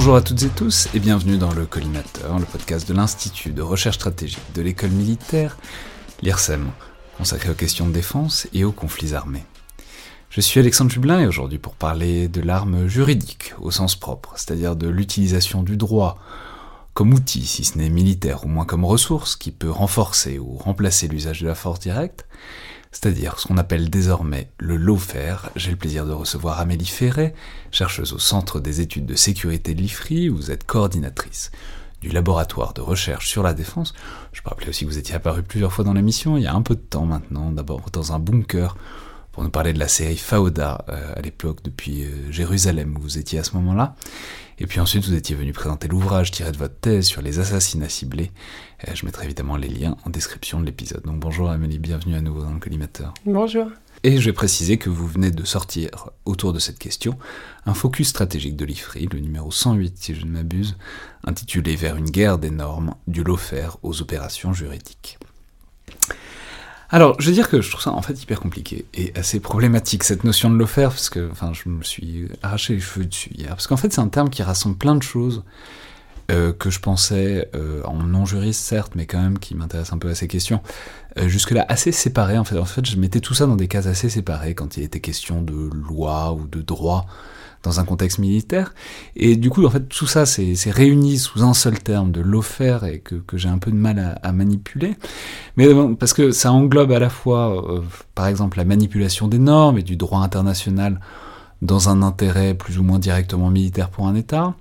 Bonjour à toutes et tous et bienvenue dans le Collimateur, le podcast de l'Institut de recherche stratégique de l'école militaire, l'IRSEM, consacré aux questions de défense et aux conflits armés. Je suis Alexandre Jublin et aujourd'hui pour parler de l'arme juridique au sens propre, c'est-à-dire de l'utilisation du droit comme outil, si ce n'est militaire, au moins comme ressource, qui peut renforcer ou remplacer l'usage de la force directe, c'est-à-dire ce qu'on appelle désormais le lawfare. J'ai le plaisir de recevoir Amélie Ferret, chercheuse au Centre des études de sécurité de l'IFRI, vous êtes coordinatrice du laboratoire de recherche sur la défense. Je peux rappeler aussi que vous étiez apparu plusieurs fois dans l'émission, il y a un peu de temps maintenant, d'abord dans un bunker, pour nous parler de la série Fauda, euh, à l'époque depuis euh, Jérusalem, où vous étiez à ce moment-là. Et puis ensuite, vous étiez venu présenter l'ouvrage tiré de votre thèse sur les assassinats ciblés. Je mettrai évidemment les liens en description de l'épisode. Donc bonjour Amélie, bienvenue à nouveau dans le collimateur. Bonjour. Et je vais préciser que vous venez de sortir autour de cette question un focus stratégique de l'IFRI, le numéro 108 si je ne m'abuse, intitulé Vers une guerre des normes, du lawfare aux opérations juridiques. Alors, je veux dire que je trouve ça en fait hyper compliqué et assez problématique cette notion de l'offert parce que, enfin, je me suis arraché les cheveux dessus hier parce qu'en fait c'est un terme qui rassemble plein de choses euh, que je pensais euh, en non juriste certes, mais quand même qui m'intéresse un peu à ces questions. Euh, jusque là assez séparé en fait. En fait, je mettais tout ça dans des cases assez séparées quand il était question de loi ou de droit dans un contexte militaire. Et du coup, en fait, tout ça c'est réuni sous un seul terme de l'offert et que, j'ai un peu de mal à, manipuler. Mais parce que ça englobe à la fois, par exemple, la manipulation des normes et du droit international dans un intérêt plus ou moins directement militaire pour un État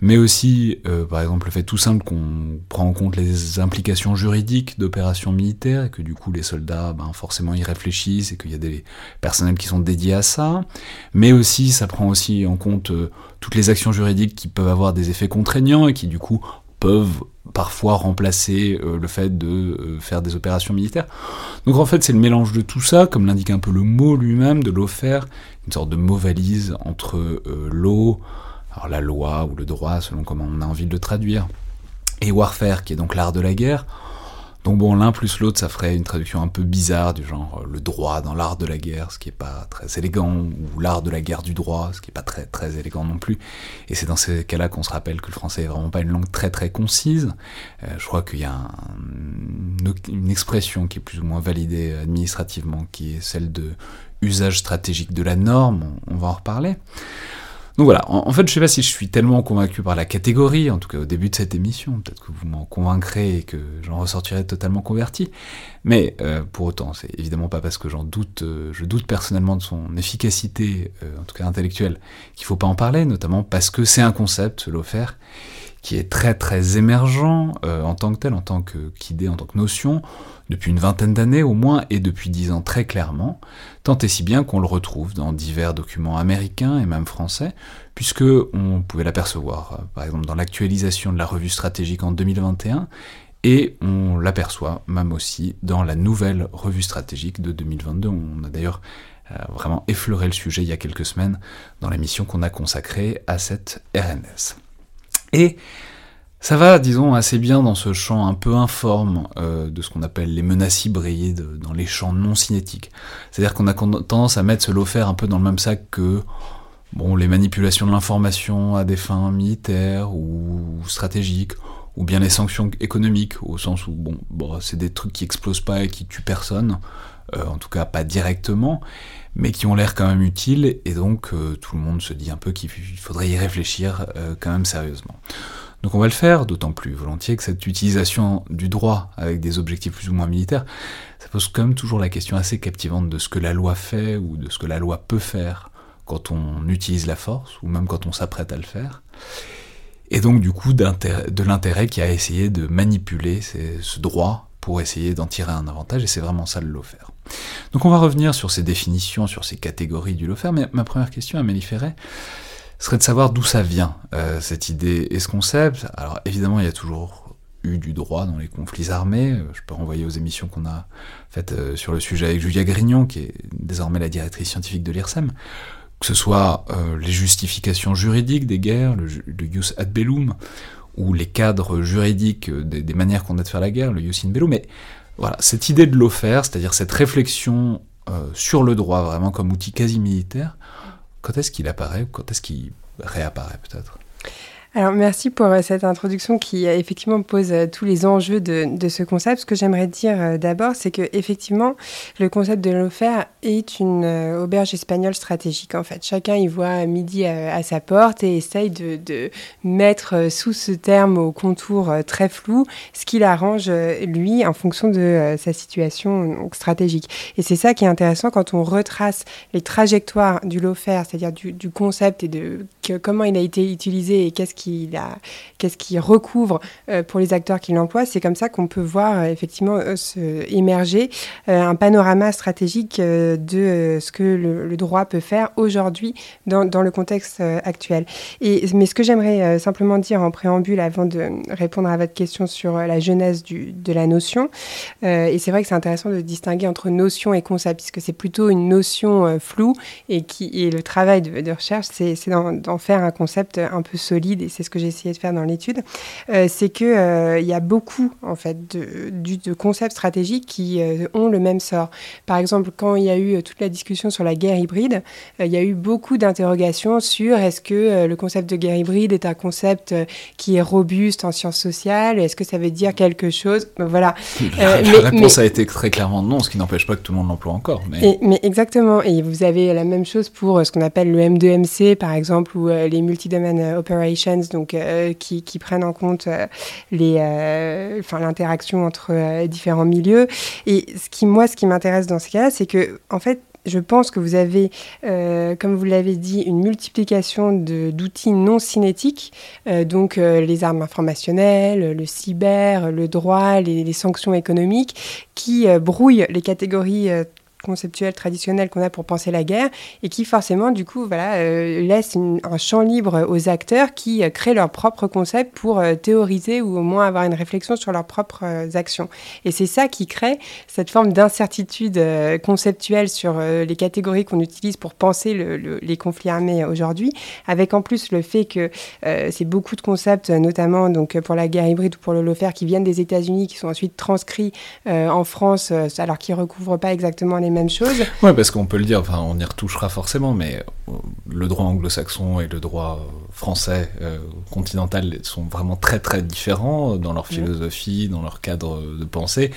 mais aussi, euh, par exemple, le fait tout simple qu'on prend en compte les implications juridiques d'opérations militaires, et que du coup les soldats, ben, forcément, y réfléchissent, et qu'il y a des personnels qui sont dédiés à ça, mais aussi, ça prend aussi en compte euh, toutes les actions juridiques qui peuvent avoir des effets contraignants, et qui du coup peuvent parfois remplacer euh, le fait de faire des opérations militaires. Donc en fait c'est le mélange de tout ça, comme l'indique un peu le mot lui-même, de faire, une sorte de mot valise entre l'eau, alors la loi ou le droit selon comment on a envie de le traduire, et warfare qui est donc l'art de la guerre. Donc bon, l'un plus l'autre, ça ferait une traduction un peu bizarre du genre euh, le droit dans l'art de la guerre, ce qui est pas très élégant, ou l'art de la guerre du droit, ce qui est pas très très élégant non plus. Et c'est dans ces cas-là qu'on se rappelle que le français est vraiment pas une langue très très concise. Euh, je crois qu'il y a une expression qui est plus ou moins validée administrativement, qui est celle de usage stratégique de la norme. on va en reparler. Donc voilà, en, fait, je sais pas si je suis tellement convaincu par la catégorie, en tout cas au début de cette émission, peut-être que vous m'en convaincrez et que j'en ressortirai totalement converti, mais euh, pour autant, c'est évidemment pas parce que j'en doute, euh, je doute personnellement de son efficacité, euh, en tout cas intellectuelle, qu'il faut pas en parler, notamment parce que c'est un concept, ce faire qui est très très émergent en tant que tel, en tant qu'idée, en tant que notion, depuis une vingtaine d'années au moins, et depuis dix ans très clairement, tant et si bien qu'on le retrouve dans divers documents américains et même français, puisque on pouvait l'apercevoir, euh, par exemple dans l'actualisation de la revue stratégique en 2021, et on l'aperçoit même aussi dans la nouvelle revue stratégique de 2022. On a d'ailleurs euh, vraiment effleuré le sujet il y a quelques semaines dans l'émission qu'on a consacrée à cette RNS. Et ça va, disons, assez bien dans ce champ un peu informe euh, de ce qu'on appelle les menaces hybrides, dans les champs non cinétiques. C'est-à-dire qu'on a tendance à mettre ce lot un peu dans le même sac que bon, les manipulations de l'information à des fins militaires ou stratégiques, ou bien les sanctions économiques, au sens où bon, c'est des trucs qui explosent pas et qui tuent personne, euh, en tout cas pas directement, mais qui ont l'air quand même utiles, et donc euh, tout le monde se dit un peu qu'il faudrait y réfléchir quand même sérieusement. Donc on va le faire, d'autant plus volontiers que cette utilisation du droit avec des objectifs plus ou moins militaires, ça pose quand même toujours la question assez captivante de ce que la loi fait ou de ce que la loi peut faire quand on utilise la force, ou même quand on s'apprête à le faire. Et donc du coup de l'intérêt qui a essayé de manipuler ce droit pour essayer d'en tirer un avantage, et c'est vraiment ça le lofer. Donc on va revenir sur ces définitions, sur ces catégories du lofer, mais ma première question à Méliféret serait de savoir d'où ça vient, euh, cette idée et ce concept. Alors évidemment, il y a toujours eu du droit dans les conflits armés, je peux renvoyer aux émissions qu'on a faites euh, sur le sujet avec Julia Grignon, qui est désormais la directrice scientifique de l'IRSEM, que ce soit euh, les justifications juridiques des guerres, le, jus ad bellum, ou les cadres juridiques des, manières qu'on a de faire la guerre, le jus in bello, mais voilà, cette idée de l'offert, c'est-à-dire cette réflexion euh, sur le droit vraiment comme outil quasi militaire, quand est-ce qu'il apparaît, quand est-ce qu'il réapparaît peut-être? Alors merci pour euh, cette introduction qui euh, effectivement pose euh, tous les enjeux de, ce concept. Ce que j'aimerais dire d'abord, c'est que effectivement le concept de l'offert est une auberge espagnole stratégique en fait. Chacun y voit midi à, sa porte et essaye de, mettre sous ce terme au contour très flou ce qu'il arrange lui en fonction de sa situation stratégique. Et c'est ça qui est intéressant quand on retrace les trajectoires du l'offert, c'est-à-dire du, concept et de comment il a été utilisé et qu'est-ce qui qu'est-ce qu'il recouvre euh, pour les acteurs qui l'emploient. C'est comme ça qu'on peut voir euh, effectivement euh, émerger un panorama stratégique de ce que le, droit peut faire aujourd'hui dans, le contexte actuel. Mais ce que j'aimerais simplement dire en préambule avant de répondre à votre question sur la genèse du, de la notion, et c'est vrai que c'est intéressant de distinguer entre notion et concept, puisque c'est plutôt une notion floue et, qui, et le travail de, de recherche, c'est d'en faire un concept un peu solide et c'est ce que j'ai essayé de faire dans l'étude, euh, c'est qu'il euh, y a beaucoup en fait de, de, concepts stratégiques qui euh, ont le même sort. Par exemple, quand il y a eu toute la discussion sur la guerre hybride, il y a eu beaucoup d'interrogations sur est-ce que le concept de guerre hybride est un concept qui est robuste en sciences sociales, est-ce que ça veut dire quelque chose? Ben, Voilà. La, mais, réponse a été très clairement non, ce qui n'empêche pas que tout le monde l'emploie encore. Mais... mais exactement. Et vous avez la même chose pour ce qu'on appelle le M2MC, par exemple, ou les multi-domain operations donc euh, qui, prennent en compte euh, les, euh, enfin l'interaction entre différents milieux. Et ce qui, moi, ce qui m'intéresse dans ce cas-là, c'est que en fait, je pense que vous avez, comme vous l'avez dit, une multiplication d'outils non cinétiques, donc les armes informationnelles, le cyber, le droit, les sanctions économiques, qui brouillent les catégories conceptuel traditionnel qu'on a pour penser la guerre et qui forcément du coup voilà euh, laisse un champ libre aux acteurs qui euh, créent leurs propres concepts pour euh, théoriser ou au moins avoir une réflexion sur leurs propres actions. Et c'est ça qui crée cette forme d'incertitude conceptuelle sur les catégories qu'on utilise pour penser les conflits armés aujourd'hui avec en plus le fait que c'est beaucoup de concepts notamment donc pour la guerre hybride ou pour le lofer qui viennent des États-Unis qui sont ensuite transcrits en France alors qu'ils recouvrent pas exactement les même chose. Ouais, parce qu'on peut le dire, enfin, on y retouchera forcément, mais euh, le droit anglo-saxon et le droit français euh, continental sont vraiment très très différents dans leur philosophie, dans leur cadre de pensée.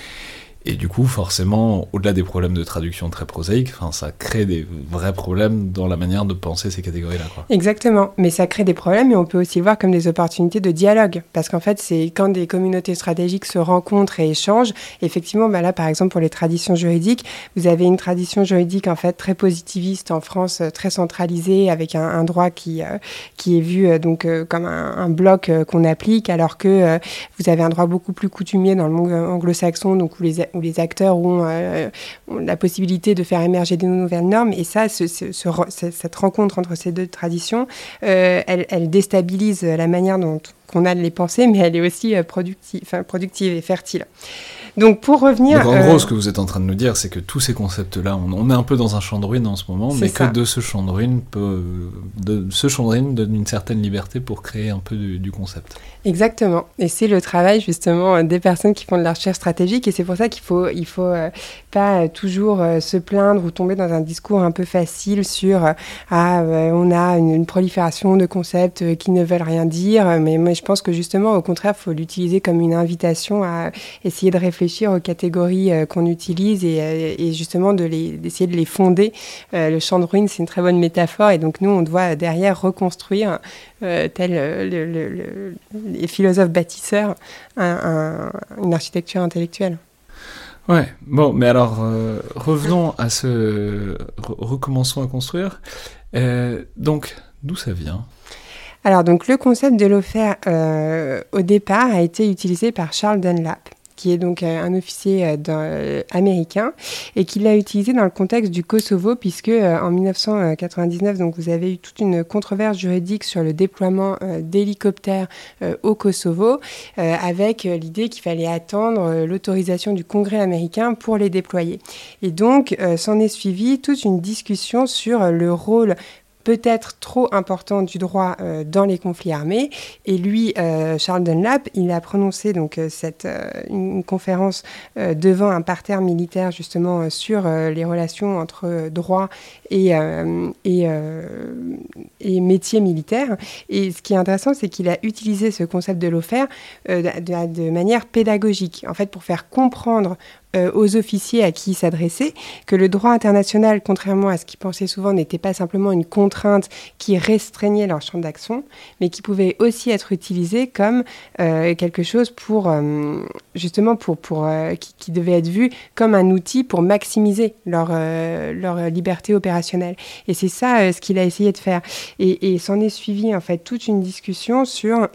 Et du coup, forcément, au-delà des problèmes de traduction très prosaïques, ça crée des vrais problèmes dans la manière de penser ces catégories-là. Exactement, mais ça crée des problèmes, mais on peut aussi voir comme des opportunités de dialogue, parce qu'en fait, c'est quand des communautés stratégiques se rencontrent et échangent. Effectivement, bah là, par exemple, pour les traditions juridiques, vous avez une tradition juridique en fait très positiviste en France, euh, très centralisée, avec un, droit qui euh, qui est vu euh, donc comme un, bloc qu'on applique, alors que vous avez un droit beaucoup plus coutumier dans le monde anglo-saxon, donc où les les acteurs euh, ont, la possibilité de faire émerger de nouvelles normes. Et ça, cette rencontre entre ces deux traditions, euh, elle, déstabilise la manière dont qu'on a de les penser, mais elle est aussi euh, productive, productive et fertile. Donc pour revenir... en gros, ce que vous êtes en train de nous dire, c'est que tous ces concepts-là, on, est un peu dans un champ de ruines en ce moment, mais que de ce champ de ruines, peut, de, ce champ de ruines donne une certaine liberté pour créer un peu du concept. Exactement. Et c'est le travail justement des personnes qui font de la recherche stratégique. Et c'est pour ça qu'il faut, il faut euh, pas toujours euh, se plaindre ou tomber dans un discours un peu facile sur euh, ah on a une, prolifération de concepts qui ne veulent rien dire. Mais moi je pense que justement, au contraire, il faut l'utiliser comme une invitation à essayer de réfléchir aux catégories qu'on utilise et, justement d'essayer de, de, les fonder. le champ de ruines, c'est une très bonne métaphore et donc nous, on doit derrière reconstruire, tel le, les philosophes bâtisseurs, une architecture intellectuelle. Ouais, bon, mais alors euh, revenons à ce. recommençons à construire. Euh, donc, d'où ça vient? Alors, donc, le concept de l'offert, euh, au départ, a été utilisé par Charles Dunlap qui est donc euh, un officier euh, américain et qui l'a utilisé dans le contexte du Kosovo, puisque en 1999, donc vous avez eu toute une controverse juridique sur le déploiement d'hélicoptères au Kosovo, avec l'idée qu'il fallait attendre l'autorisation du Congrès américain pour les déployer. Et donc, s'en est suivi toute une discussion sur le rôle peut-être trop important du droit euh, dans les conflits armés. Et lui, euh, Charles Dunlap, il a prononcé donc euh, cette, une conférence devant un parterre militaire justement sur les relations entre droit et, et, et, métier militaire. Et ce qui est intéressant, c'est qu'il a utilisé ce concept de l'offert de, de, manière pédagogique, en fait, pour faire comprendre euh, aux officiers à qui s'adresser, que le droit international, contrairement à ce qu'ils pensaient souvent, n'était pas simplement une contrainte qui restreignait leur champ d'action, mais qui pouvait aussi être utilisé comme euh, quelque chose pour, euh, justement, pour, pour, qui, devait être vu comme un outil pour maximiser leur, leur liberté opérationnelle. Et c'est ça ce qu'il a essayé de faire. Et, et s'en est suivi, en fait, toute une discussion sur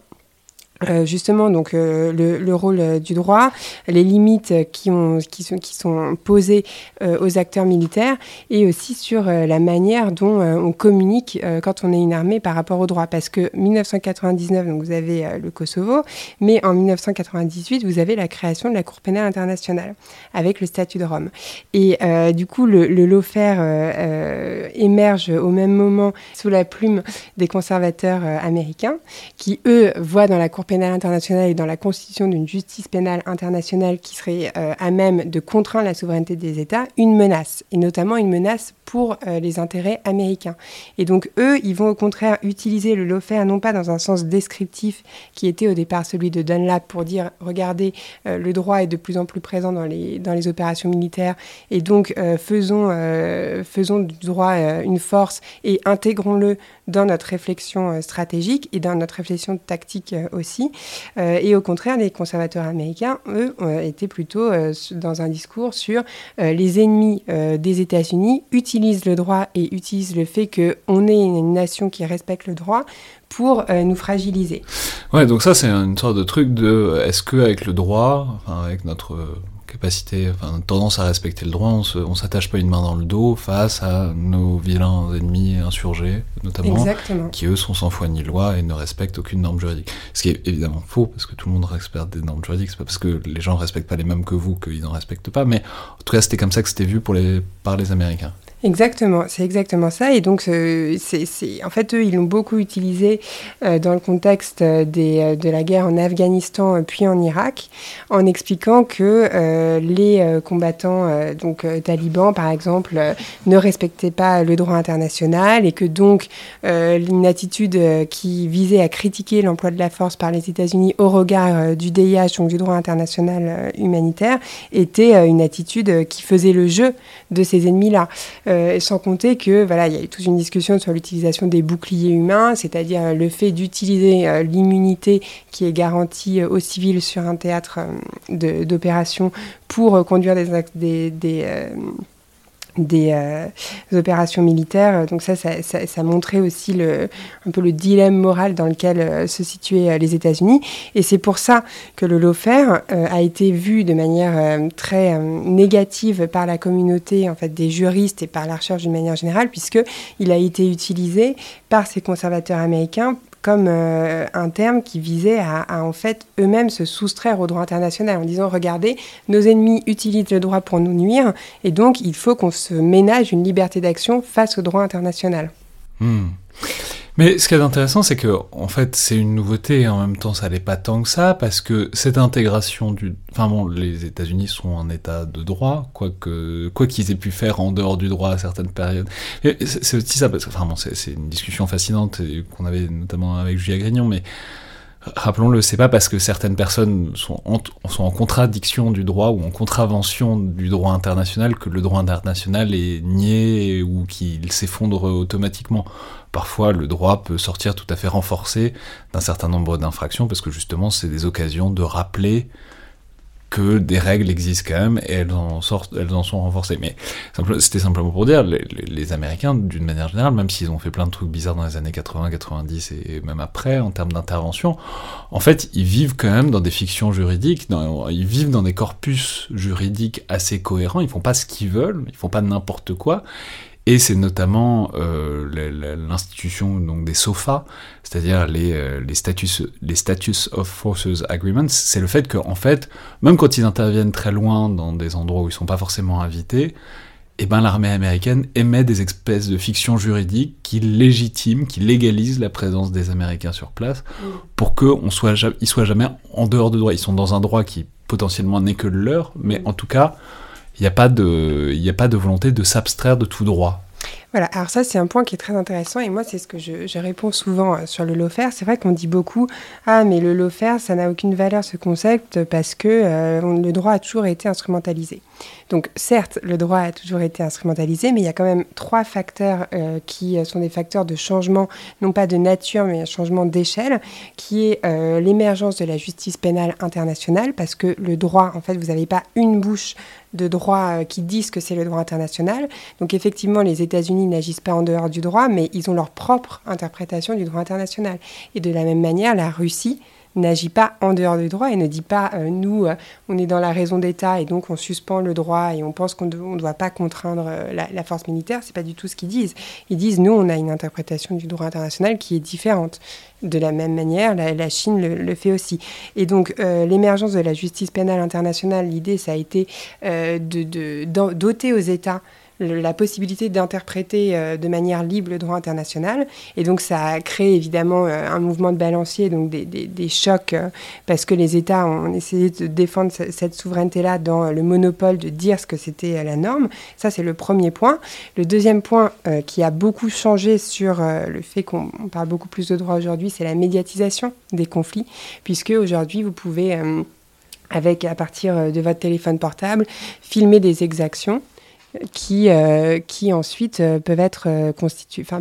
euh, justement donc euh, le, rôle euh, du droit, les limites qui, ont, qui, sont, qui sont posées aux acteurs militaires et aussi sur la manière dont on communique quand on est une armée par rapport au droit. Parce que 1999, donc vous avez le Kosovo, mais en 1998, vous avez la création de la Cour pénale internationale avec le statut de Rome. Et du coup, le, le émerge au même moment sous la plume des conservateurs américains qui, eux, voient dans la Cour pénale internationale et dans la constitution d'une justice pénale internationale qui serait euh, à même de contraindre la souveraineté des États, une menace, et notamment une menace pour euh, les intérêts américains. Et donc eux, ils vont au contraire utiliser le lawfare non pas dans un sens descriptif qui était au départ celui de Dunlap pour dire regardez, euh, le droit est de plus en plus présent dans les, dans les opérations militaires et donc faisons, faisons du droit une force et intégrons-le dans notre réflexion stratégique et dans notre réflexion tactique aussi euh, et au contraire, les conservateurs américains, eux, étaient plutôt euh, dans un discours sur euh, les ennemis des États-Unis utilisent le droit et utilisent le fait qu'on est une nation qui respecte le droit pour nous fragiliser. Ouais, donc ça c'est une sorte de truc de est-ce que avec le droit, avec notre capacité, enfin, tendance à respecter le droit, on ne s'attache pas une main dans le dos face à nos vilains ennemis insurgés, notamment, qui eux sont sans foi ni loi et ne respectent aucune norme juridique. Ce qui est évidemment faux, parce que tout le monde respecte des normes juridiques, c'est pas parce que les gens ne respectent pas les mêmes que vous qu'ils n'en respectent pas, mais en tout cas c'était comme ça que c'était vu pour les, par les Américains. Exactement, c'est exactement ça. Et donc, euh, c'est, en fait, eux, ils l'ont beaucoup utilisé euh, dans le contexte euh, de la guerre en Afghanistan puis en Irak, en expliquant que les combattants, donc talibans par exemple, ne respectaient pas le droit international et que donc une attitude qui visait à critiquer l'emploi de la force par les États-Unis au regard du DIH, donc du droit international humanitaire, était une attitude qui faisait le jeu de ces ennemis-là. Euh, sans compter que voilà, il y a eu toute une discussion sur l'utilisation des boucliers humains, c'est-à-dire le fait d'utiliser euh, l'immunité qui est garantie euh, aux civils sur un théâtre d'opération pour conduire des, des des, euh, opérations militaires. Donc ça, ça, ça, montrait aussi le, un peu le dilemme moral dans lequel euh, se situaient euh, les États-Unis. Et c'est pour ça que le lawfare a été vu de manière très négative par la communauté en fait, des juristes et par la recherche d'une manière générale, puisqu'il a été utilisé par ces conservateurs américains comme euh, un terme qui visait à, en fait eux-mêmes se soustraire au droit international en disant regardez, nos ennemis utilisent le droit pour nous nuire et donc il faut qu'on se ménage une liberté d'action face au droit international. Hmm. Mais ce qui est intéressant, c'est que en fait, c'est une nouveauté et en même temps, ça n'est pas tant que ça parce que cette intégration du, enfin bon, les États-Unis sont un État de droit, quoi que quoi qu'ils aient pu faire en dehors du droit à certaines périodes. C'est aussi ça parce que, enfin bon, c'est une discussion fascinante qu'on avait notamment avec Julia Grignon, mais Rappelons-le, c'est pas parce que certaines personnes sont en contradiction du droit ou en contravention du droit international que le droit international est nié ou qu'il s'effondre automatiquement. Parfois, le droit peut sortir tout à fait renforcé d'un certain nombre d'infractions parce que justement, c'est des occasions de rappeler que des règles existent quand même et elles en sortent, elles sont renforcées. Mais c'était simplement pour dire, les, Américains, d'une manière générale, même s'ils ont fait plein de trucs bizarres dans les années 80, 90 et même après, en termes d'intervention, en fait, ils vivent quand même dans des fictions juridiques, ils vivent dans des corpus juridiques assez cohérents, ils font pas ce qu'ils veulent, ils font pas n'importe quoi, et c'est notamment euh, l'institution donc des SOFA, c'est-à-dire les, euh, les, status, les Status of Forces Agreements, c'est le fait qu'en en fait, même quand ils interviennent très loin dans des endroits où ils sont pas forcément invités, eh ben l'armée américaine émet des espèces de fictions juridiques qui légitiment, qui légalisent la présence des Américains sur place, pour qu'ils soit, ils soient jamais en dehors de droit. Ils sont dans un droit qui potentiellement n'est que le leur, mais en tout cas, il n'y a, pas de, a pas de volonté de s'abstraire de tout droit. Voilà, alors ça c'est un point qui est très intéressant et moi c'est ce que je, réponds souvent euh, sur le lawfare. C'est vrai qu'on dit beaucoup ah mais le lawfare ça n'a aucune valeur ce concept parce que euh, le droit a toujours été instrumentalisé. Donc certes le droit a toujours été instrumentalisé mais il y a quand même trois facteurs euh, qui sont des facteurs de changement non pas de nature mais un changement d'échelle qui est l'émergence de la justice pénale internationale parce que le droit en fait vous n'avez pas une bouche de droit qui disent que c'est le droit international. Donc effectivement les États-Unis n'agissent pas en dehors du droit, mais ils ont leur propre interprétation du droit international. Et de la même manière, la Russie n'agit pas en dehors du droit et ne dit pas euh, nous, euh, on est dans la raison d'État et donc on suspend le droit et on pense qu'on ne doit pas contraindre euh, la, force militaire. C'est pas du tout ce qu'ils disent. Ils disent nous, on a une interprétation du droit international qui est différente. De la même manière, la, Chine le, fait aussi. Et donc, l'émergence de la justice pénale internationale, l'idée, ça a été de, doter aux États la possibilité d'interpréter euh, de manière libre le droit international. Et donc ça a créé évidemment euh, un mouvement de balancier, donc des, des, chocs, euh, parce que les États ont essayé de défendre cette souveraineté-là dans le monopole de dire ce que c'était la norme. Ça, c'est le premier point. Le deuxième point qui a beaucoup changé sur le fait qu'on parle beaucoup plus de droit aujourd'hui, c'est la médiatisation des conflits, puisque aujourd'hui, vous pouvez avec à partir de votre téléphone portable, filmer des exactions qui, euh, qui ensuite euh, peuvent, être, euh,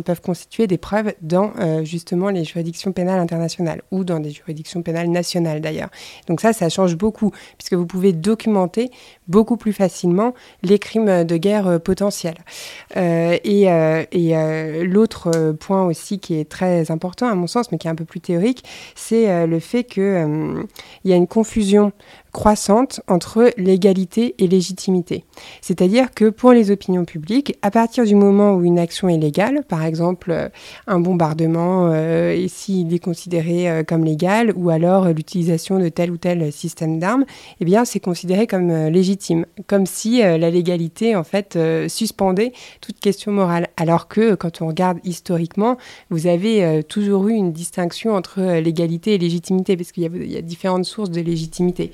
peuvent constituer des preuves dans justement les juridictions pénales internationales ou dans des juridictions pénales nationales d'ailleurs. Donc ça, ça change beaucoup puisque vous pouvez documenter beaucoup plus facilement les crimes de guerre potentiels. et, et l'autre point aussi qui est très important à mon sens, mais qui est un peu plus théorique, c'est le fait qu'il y a une confusion croissante entre légalité et légitimité. C'est-à-dire que pour les opinions publiques, à partir du moment où une action est légale, par exemple euh, un bombardement, euh, s'il est considéré euh, comme légal, ou alors l'utilisation de tel ou tel système d'armes, eh bien c'est considéré comme légitime, comme si la légalité en fait suspendait toute question morale. Alors que quand on regarde historiquement, vous avez toujours eu une distinction entre légalité et légitimité, parce qu'il y, a différentes sources de légitimité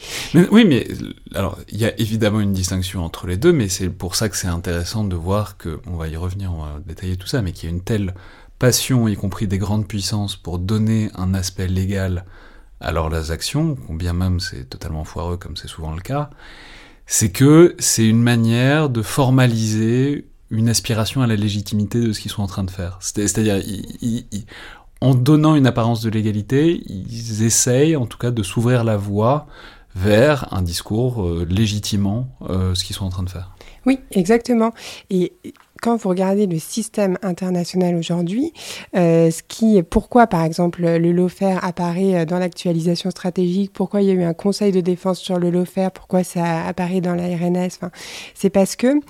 oui, mais alors il y a évidemment une distinction entre les deux, mais c'est pour ça que c'est intéressant de voir que, on va y revenir, on va détailler tout ça, mais qu'il y a une telle passion, y compris des grandes puissances, pour donner un aspect légal à leurs actions, combien même c'est totalement foireux comme c'est souvent le cas, c'est que c'est une manière de formaliser une aspiration à la légitimité de ce qu'ils sont en train de faire. C'est-à-dire, en donnant une apparence de légalité, ils essayent en tout cas de s'ouvrir la voie vers un discours euh, légitimant euh, ce qu'ils sont en train de faire. Oui, exactement. Et quand vous regardez le système international aujourd'hui, euh, ce qui, pourquoi par exemple le lawfare apparaît dans l'actualisation stratégique, pourquoi il y a eu un conseil de défense sur le lawfare, pourquoi ça apparaît dans la RNS, c'est parce que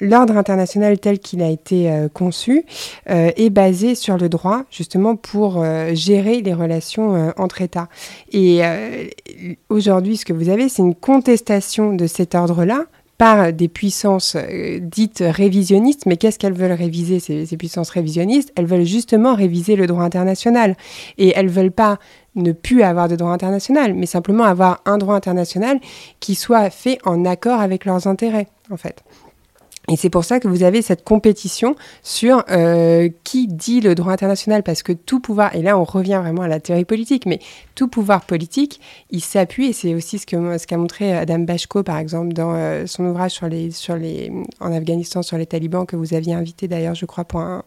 L'ordre international tel qu'il a été euh, conçu euh, est basé sur le droit, justement pour euh, gérer les relations entre États. Et aujourd'hui, ce que vous avez, c'est une contestation de cet ordre-là par des puissances dites révisionnistes. Mais qu'est-ce qu'elles veulent réviser, ces, ces, puissances révisionnistes? Elles veulent justement réviser le droit international. Et elles veulent pas ne plus avoir de droit international, mais simplement avoir un droit international qui soit fait en accord avec leurs intérêts, en fait. Et c'est pour ça que vous avez cette compétition sur euh, qui dit le droit international, parce que tout pouvoir, et là on revient vraiment à la théorie politique, mais tout pouvoir politique, il s'appuie, et c'est aussi ce qu'a ce qu'a montré Adam Bashko, par exemple, dans euh, son ouvrage sur les, sur les, en Afghanistan sur les talibans, que vous aviez invité d'ailleurs, je crois, pour un,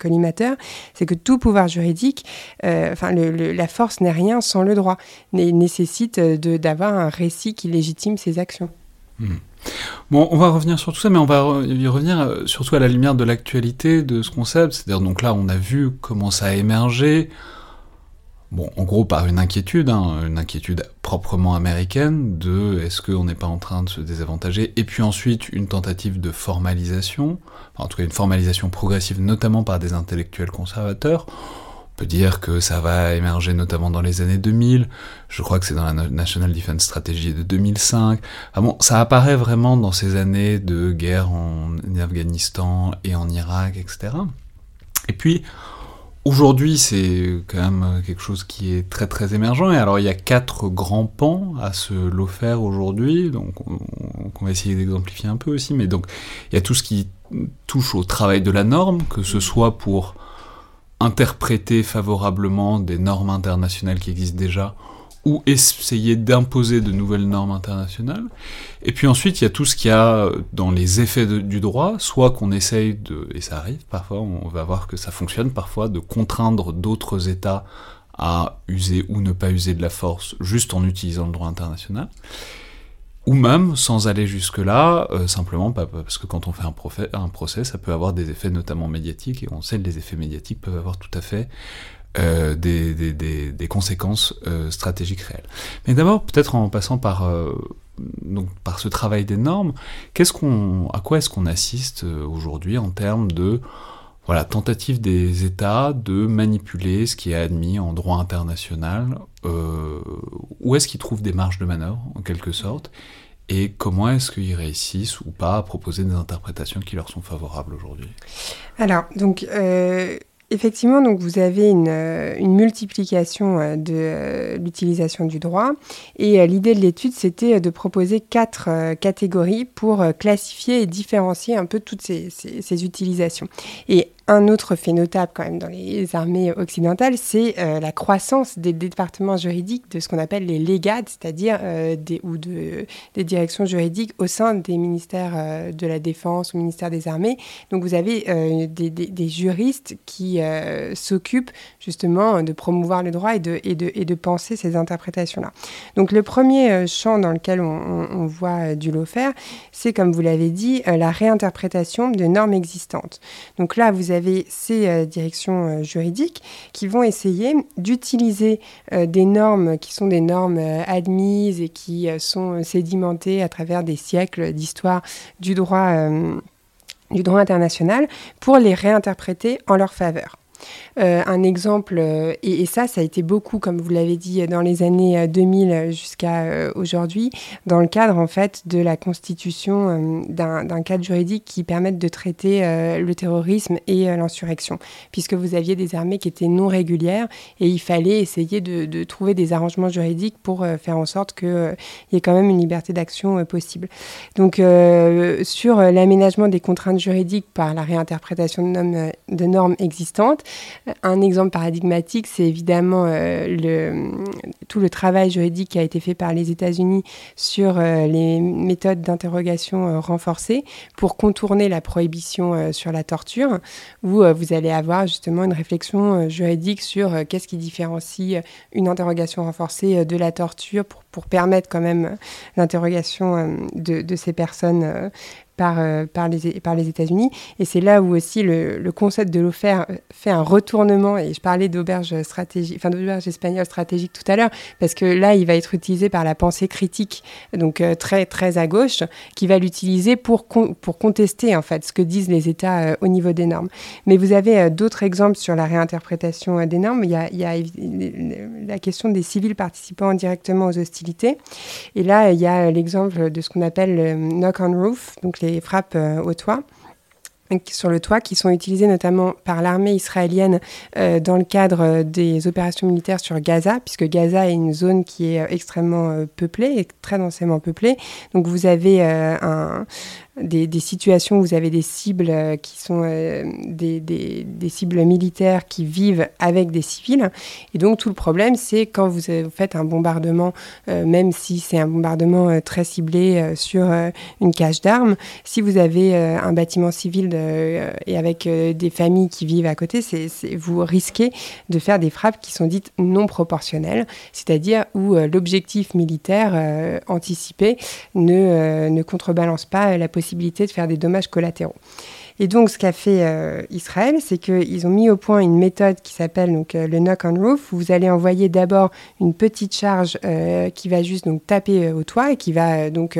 collimateur, c'est que tout pouvoir juridique, euh, enfin le, la force n'est rien sans le droit, nécessite d'avoir un récit qui légitime ses actions. Hmm. Bon, on va revenir sur tout ça, mais on va y revenir euh, surtout à la lumière de l'actualité de ce concept. C'est-à-dire, donc là, on a vu comment ça a émergé. Bon, en gros, par une inquiétude, hein, une inquiétude proprement américaine de est-ce qu'on n'est pas en train de se désavantager, et puis ensuite une tentative de formalisation, en tout cas une formalisation progressive, notamment par des intellectuels conservateurs peut dire que ça va émerger notamment dans les années 2000. Je crois que c'est dans la National Defense Strategy de 2005. Ah bon, ça apparaît vraiment dans ces années de guerre en Afghanistan et en Irak, etc. Et puis, aujourd'hui, c'est quand même quelque chose qui est très très émergent. Et alors, il y a quatre grands pans à se l'offrir aujourd'hui. Donc, on, va essayer d'exemplifier un peu aussi. Mais donc, il y a tout ce qui touche au travail de la norme, que ce soit pour interpréter favorablement des normes internationales qui existent déjà ou essayer d'imposer de nouvelles normes internationales. Et puis ensuite, il y a tout ce qu'il y a dans les effets du droit, soit qu'on essaye de, et ça arrive parfois, on va voir que ça fonctionne parfois, de contraindre d'autres États à user ou ne pas user de la force juste en utilisant le droit international ou même sans aller jusque-là, euh, simplement parce que quand on fait un, procès, ça peut avoir des effets notamment médiatiques, et on sait que les effets médiatiques peuvent avoir tout à fait euh, des, conséquences euh, stratégiques réelles. Mais d'abord, peut-être en passant par, donc, par ce travail des normes, à quoi est-ce qu'on assiste aujourd'hui en termes de voilà, tentative des États de manipuler ce qui est admis en droit international, où est-ce qu'ils trouvent des marges de manœuvre, en quelque sorte, et comment est-ce qu'ils réussissent ou pas à proposer des interprétations qui leur sont favorables aujourd'hui? Alors, donc, euh, Effectivement, donc vous avez une, euh, une multiplication euh, de l'utilisation du droit et l'idée de l'étude c'était de proposer quatre catégories pour classifier et différencier un peu toutes ces, ces, ces utilisations. Et un autre fait notable quand même dans les armées occidentales, c'est euh, la croissance des départements juridiques de ce qu'on appelle les légades, c'est-à-dire euh, des, ou de, des directions juridiques au sein des ministères euh, de la Défense ou ministère des Armées. Donc vous avez des, juristes qui s'occupent justement de promouvoir le droit et de, et de, et de penser ces interprétations-là. Donc le premier champ dans lequel on, on voit du lot faire, c'est comme vous l'avez dit, la réinterprétation de normes existantes. Donc là, vous avez avez ces euh, directions euh, juridiques qui vont essayer d'utiliser euh, des normes qui sont des normes admises et qui sont sédimentées à travers des siècles d'histoire du droit, du droit international pour les réinterpréter en leur faveur. Euh, un exemple, euh, et, ça, ça a été beaucoup, comme vous l'avez dit, dans les années 2000 euh, jusqu'à aujourd'hui, dans le cadre en fait de la constitution d'un cadre juridique qui permette de traiter le terrorisme et l'insurrection, puisque vous aviez des armées qui étaient non régulières et il fallait essayer de, trouver des arrangements juridiques pour faire en sorte qu'il y ait quand même une liberté d'action possible. Donc, sur l'aménagement des contraintes juridiques par la réinterprétation de normes, de normes existantes, un exemple paradigmatique, c'est évidemment euh, tout le travail juridique qui a été fait par les États-Unis sur euh, les méthodes d'interrogation euh, renforcées pour contourner la prohibition sur la torture, où vous allez avoir justement une réflexion juridique sur qu'est-ce qui différencie une interrogation renforcée de la torture pour, pour permettre quand même l'interrogation de, de, ces personnes par, euh, par les, par les États-Unis. Et c'est là où aussi le, concept de l'offert euh, fait un retournement. Et je parlais d'auberge stratégique, enfin d'auberge espagnole stratégique tout à l'heure, parce que là, il va être utilisé par la pensée critique, donc euh, très très à gauche, qui va l'utiliser pour pour contester en fait ce que disent les États au niveau des normes. Mais vous avez d'autres exemples sur la réinterprétation des normes. Il y, a, il y a la question des civils participant directement aux hostilités. Et là, il y a l'exemple de ce qu'on appelle le knock on roof, donc les frappes euh, au toit sur le toit qui sont utilisées notamment par l'armée israélienne euh, dans le cadre euh, des opérations militaires sur Gaza, puisque Gaza est une zone qui est extrêmement peuplée très densément peuplée. Donc vous avez un, des, situations où vous avez des cibles qui sont des, des, cibles militaires qui vivent avec des civils. Et donc tout le problème, c'est quand vous faites un bombardement, même si c'est un bombardement très ciblé sur une cage d'armes, si vous avez un bâtiment civil et avec des familles qui vivent à côté, vous risquez de faire des frappes qui sont dites non proportionnelles, c'est-à-dire où l'objectif militaire anticipé ne, ne contrebalance pas la possibilité de faire des dommages collatéraux. Et donc, ce qu'a fait euh, Israël, c'est qu'ils ont mis au point une méthode qui s'appelle donc euh, le knock on roof. Où vous allez envoyer d'abord une petite charge euh, qui va juste donc taper au toit et qui va donc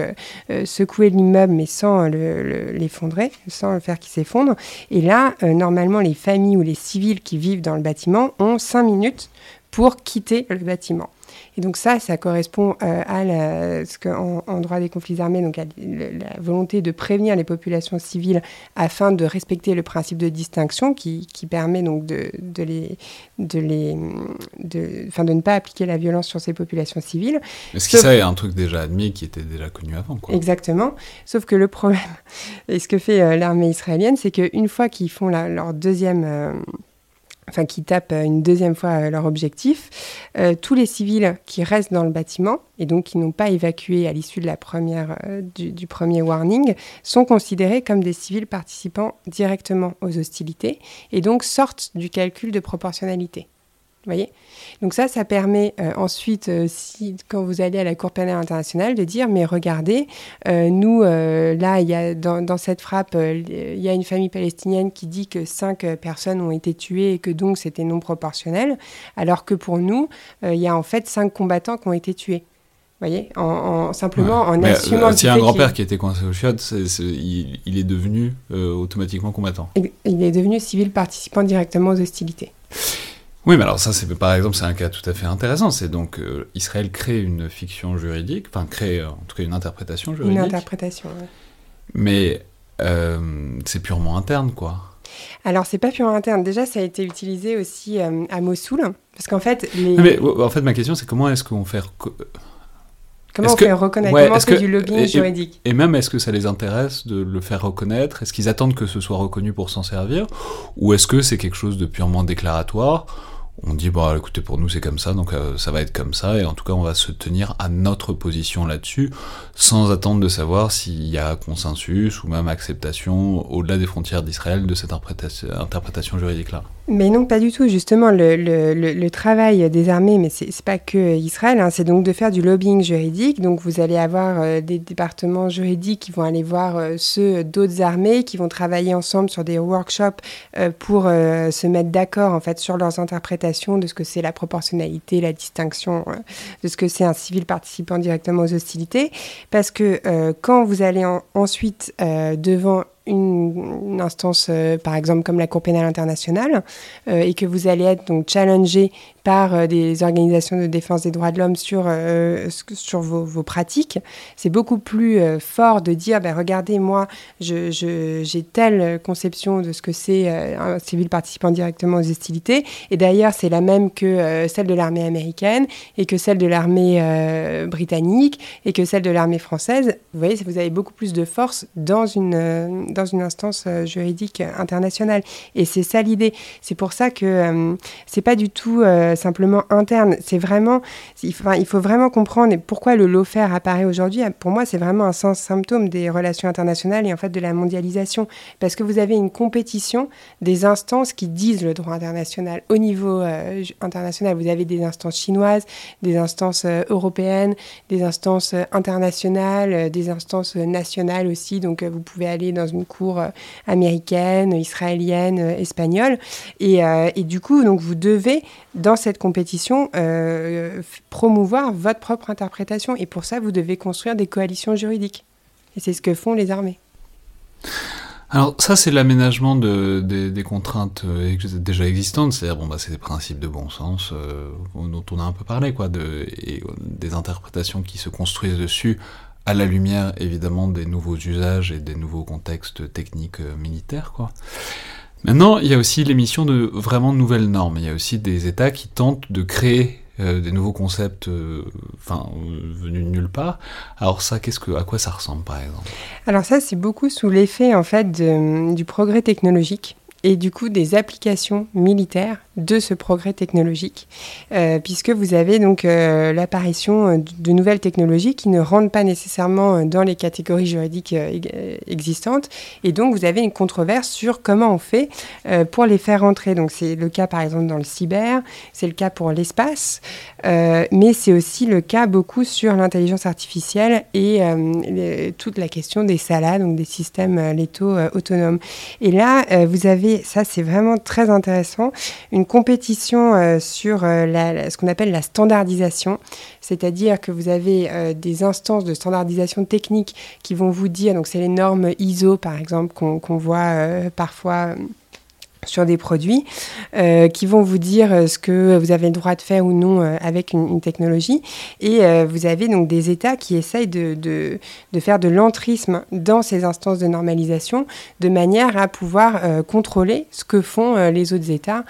secouer l'immeuble, mais sans l'effondrer, sans le faire qu'il s'effondre. Et là, normalement, les familles ou les civils qui vivent dans le bâtiment ont cinq minutes pour quitter le bâtiment. Et donc ça, ça correspond euh, à ce qu'en en droit des conflits armés, donc à la volonté de prévenir les populations civiles afin de respecter le principe de distinction qui, permet donc de, de les, de les, de, enfin de ne pas appliquer la violence sur ces populations civiles. Est-ce que ça est un truc déjà admis qui était déjà connu avant quoi. Exactement. Sauf que le problème, et ce que fait euh, l'armée israélienne, c'est qu'une fois qu'ils font leur deuxième euh, enfin qui tapent euh, une deuxième fois euh, leur objectif. Euh, tous les civils qui restent dans le bâtiment et donc qui n'ont pas évacué à l'issue de la première du, du, premier warning sont considérés comme des civils participant directement aux hostilités et donc sortent du calcul de proportionnalité voyez Donc ça, ça permet euh, ensuite, euh, si, quand vous allez à la Cour pénale internationale, de dire, mais regardez, euh, nous, là, y a, dans, cette frappe, il y a une famille palestinienne qui dit que cinq personnes ont été tuées et que donc c'était non proportionnel, alors que pour nous, il y a en fait cinq combattants qui ont été tués. Vous voyez, en, simplement en assumant. S'il y a un grand-père qui été coincé au il, il, est devenu automatiquement combattant. Il est devenu civil participant directement aux hostilités. Oui, mais alors ça, c'est par exemple, c'est un cas tout à fait intéressant. C'est donc euh, Israël crée une fiction juridique, enfin crée en tout cas une interprétation juridique. Une interprétation. Oui. Mais euh, c'est purement interne, quoi. Alors, c'est pas purement interne. Déjà, ça a été utilisé aussi euh, à Mossoul, parce qu'en fait, les... mais, en fait, ma question, c'est comment est-ce qu'on fait Comment on fait reconnaître Comment on fait du lobbying juridique Et même, est-ce que ça les intéresse de le faire reconnaître? Est-ce qu'ils attendent que ce soit reconnu pour s'en servir? Ou est-ce que c'est quelque chose de purement déclaratoire? On dit bon écoutez pour nous c'est comme ça donc euh, ça va être comme ça et en tout cas on va se tenir à notre position là-dessus sans attendre de savoir s'il y a consensus ou même acceptation au-delà des frontières d'Israël de cette interprétation juridique là. Mais non, pas du tout. Justement, le, travail des armées, mais c'est pas que Israël, hein, c'est donc de faire du lobbying juridique. Donc, vous allez avoir euh, des départements juridiques qui vont aller voir euh, ceux d'autres armées, qui vont travailler ensemble sur des workshops euh, pour se mettre d'accord en fait sur leurs interprétations de ce que c'est la proportionnalité, la distinction, de ce que c'est un civil participant directement aux hostilités. Parce que quand vous allez ensuite devant une, instance, euh, par exemple, comme la Cour pénale internationale, euh, et que vous allez être donc challengé par euh, des organisations de défense des droits de l'homme sur, euh, sur vos, vos pratiques. C'est beaucoup plus euh, fort de dire, ben, regardez, moi, j'ai je, telle conception de ce que c'est un civil participant directement aux hostilités. Et d'ailleurs, c'est la même que celle de l'armée américaine, et que celle de l'armée britannique, et que celle de l'armée française. Vous voyez, vous avez beaucoup plus de force dans une, dans une instance juridique internationale. Et c'est ça l'idée. C'est pour ça que c'est pas du tout simplement interne. C'est vraiment, il faut, vraiment comprendre pourquoi le lawfare apparaît aujourd'hui. Pour moi, c'est vraiment un symptôme des relations internationales et en fait de la mondialisation, parce que vous avez une compétition des instances qui disent le droit international au niveau euh, international. Vous avez des instances chinoises, des instances euh, européennes, des instances euh, internationales, des instances nationales aussi. Donc, vous pouvez aller dans une cour américaine, israélienne, espagnole, et, et du coup, donc vous devez dans cette compétition, euh, promouvoir votre propre interprétation. Et pour ça, vous devez construire des coalitions juridiques. Et c'est ce que font les armées. Alors ça, c'est l'aménagement de, des contraintes euh, déjà existantes, c'est-à-dire bon bah c'est des principes de bon sens euh, dont on a un peu parlé quoi, et des interprétations qui se construisent dessus à la lumière évidemment des nouveaux usages et des nouveaux contextes techniques militaires quoi. Maintenant, il y a aussi l'émission de vraiment nouvelles normes. Il y a aussi des États qui tentent de créer des nouveaux concepts, enfin venus de nulle part. Alors ça, qu'est-ce que, à quoi ça ressemble par exemple? Alors ça, c'est beaucoup sous l'effet en fait du progrès technologique et du coup des applications militaires de ce progrès technologique, euh, puisque vous avez donc euh, l'apparition euh, de nouvelles technologies qui ne rentrent pas nécessairement dans les catégories juridiques existantes, et donc vous avez une controverse sur comment on fait pour les faire rentrer. Donc c'est le cas par exemple dans le cyber, c'est le cas pour l'espace, mais c'est aussi le cas beaucoup sur l'intelligence artificielle et toute la question des SALA, donc des systèmes létaux autonomes. Et là, vous avez, ça c'est vraiment très intéressant, une compétition euh, sur euh, ce qu'on appelle la standardisation, c'est-à-dire que vous avez euh, des instances de standardisation technique qui vont vous dire, donc c'est les normes ISO par exemple qu'on voit parfois sur des produits euh, qui vont vous dire euh, ce que vous avez le droit de faire ou non euh, avec une, technologie. Et vous avez donc des États qui essayent de, de, de faire de l'entrisme dans ces instances de normalisation de manière à pouvoir contrôler ce que font les autres États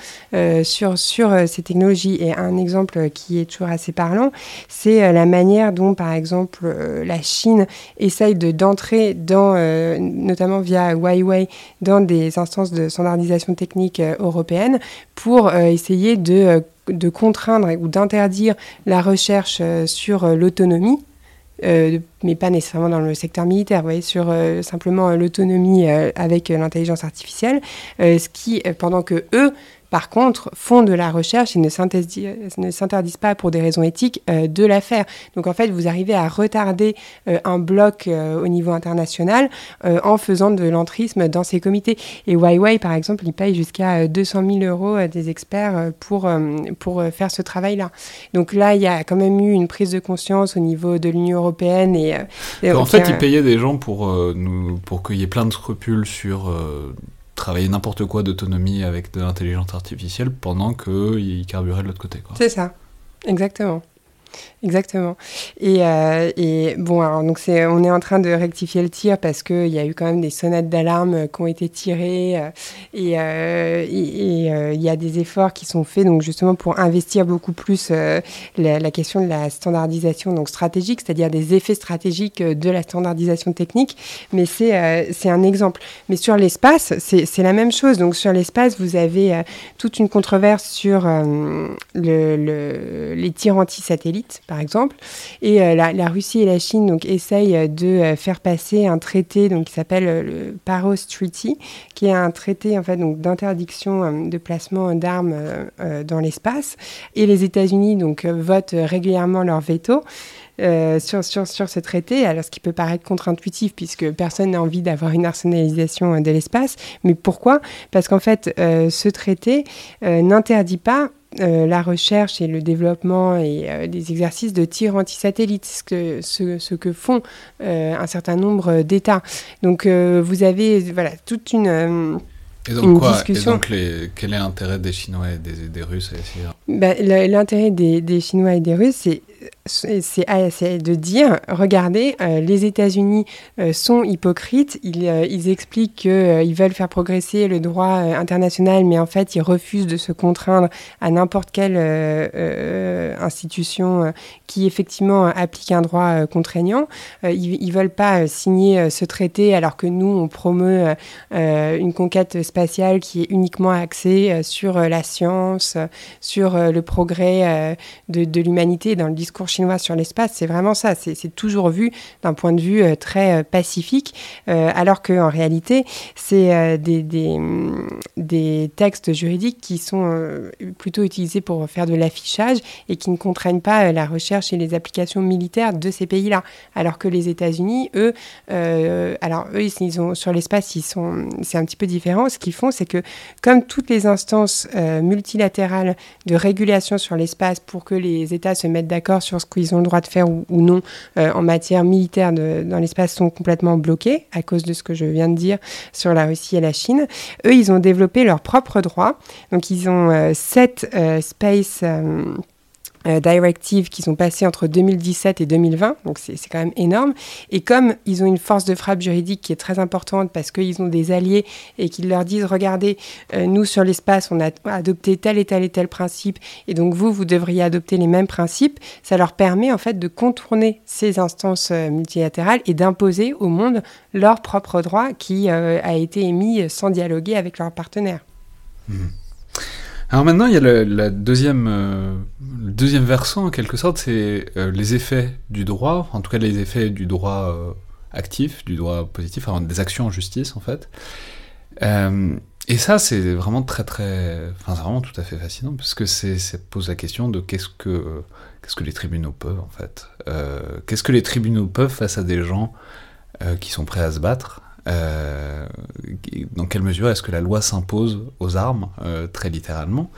sur, sur ces technologies. Et un exemple qui est toujours assez parlant, c'est la manière dont, par exemple, la Chine essaye d'entrer dans, notamment via Huawei, dans des instances de standardisation techniques euh, européennes pour euh, essayer de, euh, de, contraindre ou d'interdire la recherche sur l'autonomie. mais pas nécessairement dans le secteur militaire, vous voyez, sur simplement l'autonomie avec l'intelligence artificielle, ce qui, pendant que eux par contre, font de la recherche et ne s'interdisent pas pour des raisons éthiques euh, de la faire. Donc en fait, vous arrivez à retarder euh, un bloc euh, au niveau international en faisant de l'entrisme dans ces comités. Et Huawei, par exemple, il paye jusqu'à 200 000 euros des experts pour, pour faire ce travail-là. Donc là, il y a quand même eu une prise de conscience au niveau de l'Union européenne. Et, en fait, ils payaient des gens pour, nous, pour qu'il y ait plein de scrupules sur travailler n'importe quoi d'autonomie avec de l'intelligence artificielle pendant qu'il carburait de l'autre côté. C'est ça, exactement. Exactement. Et, euh, et, bon, alors donc c'est, on est en train de rectifier le tir parce qu'il y a eu quand même des sonnettes d'alarme qui ont été tirées euh, et euh, il y a des efforts qui sont faits donc justement pour investir beaucoup plus la, question de la standardisation donc stratégique, c'est-à-dire des effets stratégiques de la standardisation technique. Mais c'est, un exemple. Mais sur l'espace, c'est, la même chose. Donc sur l'espace, vous avez toute une controverse sur le, le, les tirs anti-satellites par exemple. Et euh, la, Russie et la Chine donc, essayent euh, de euh, faire passer un traité donc, qui s'appelle le Paros Treaty, qui est un traité en fait, d'interdiction de placement d'armes dans l'espace. Et les États-Unis votent régulièrement leur veto. sur, sur, sur, ce traité, alors ce qui peut paraître contre-intuitif puisque personne n'a envie d'avoir une arsenalisation de l'espace. Mais pourquoi? Parce qu'en fait, ce traité n'interdit pas euh, la recherche et le développement et euh, des exercices de tir anti-satellite, ce que, ce, que font euh, un certain nombre d'États. Donc vous avez voilà, toute une... Et donc, quoi? Et donc quel est l'intérêt des Chinois et des, des Russes à essayer? Bah, L'intérêt des, des, Chinois et des Russes, c'est c'est de dire, regardez, euh, les États-Unis euh, sont hypocrites, ils, euh, expliquent qu'ils veulent faire progresser le droit international, mais en fait, ils refusent de se contraindre à n'importe quelle institution qui effectivement applique un droit contraignant. ils ne veulent pas signer ce traité alors que nous, on promeut une conquête spatiale qui est uniquement axée sur la science, sur le progrès de, de l'humanité dans le discours chinois sur l'espace, c'est vraiment ça. C'est toujours vu d'un point de vue euh, très euh, pacifique, euh, alors qu'en réalité, c'est des, des, textes juridiques qui sont plutôt utilisés pour faire de l'affichage et qui ne contraignent pas la recherche et les applications militaires de ces pays-là. Alors que les États-Unis, eux, alors eux, ils ont, sur l'espace, c'est un petit peu différent. Ce qu'ils font, c'est que comme toutes les instances multilatérales de régulation sur l'espace pour que les États se mettent d'accord sur ce qu'ils ont le droit de faire ou, non euh, en matière militaire dans l'espace sont complètement bloqués à cause de ce que je viens de dire sur la Russie et la Chine. Eux, ils ont développé leurs propres droits. Donc, ils ont euh, sept euh, space directives qui sont passées entre 2017 et 2020, donc c'est quand même énorme. Et comme ils ont une force de frappe juridique qui est très importante parce qu'ils ont des alliés et qu'ils leur disent, regardez, euh, nous sur l'espace, on a adopté tel et tel et tel principe, et donc vous, vous devriez adopter les mêmes principes, ça leur permet en fait de contourner ces instances euh, multilatérales et d'imposer au monde leur propre droit qui a été émis sans dialoguer avec leurs partenaires. Mmh. Alors maintenant, il y a le, deuxième, euh, deuxième versant, en quelque sorte, c'est euh, les effets du droit, en tout cas les effets du droit euh, actif, du droit positif, des actions en justice, en fait. et ça, c'est vraiment très, très... Enfin, c'est vraiment tout à fait fascinant, parce que ça pose la question de qu'est-ce que, qu'est-ce que les tribunaux peuvent, en fait. qu'est-ce que les tribunaux peuvent face à des gens qui sont prêts à se battre euh, dans quelle mesure est-ce que la loi s'impose aux armes, euh, très littéralement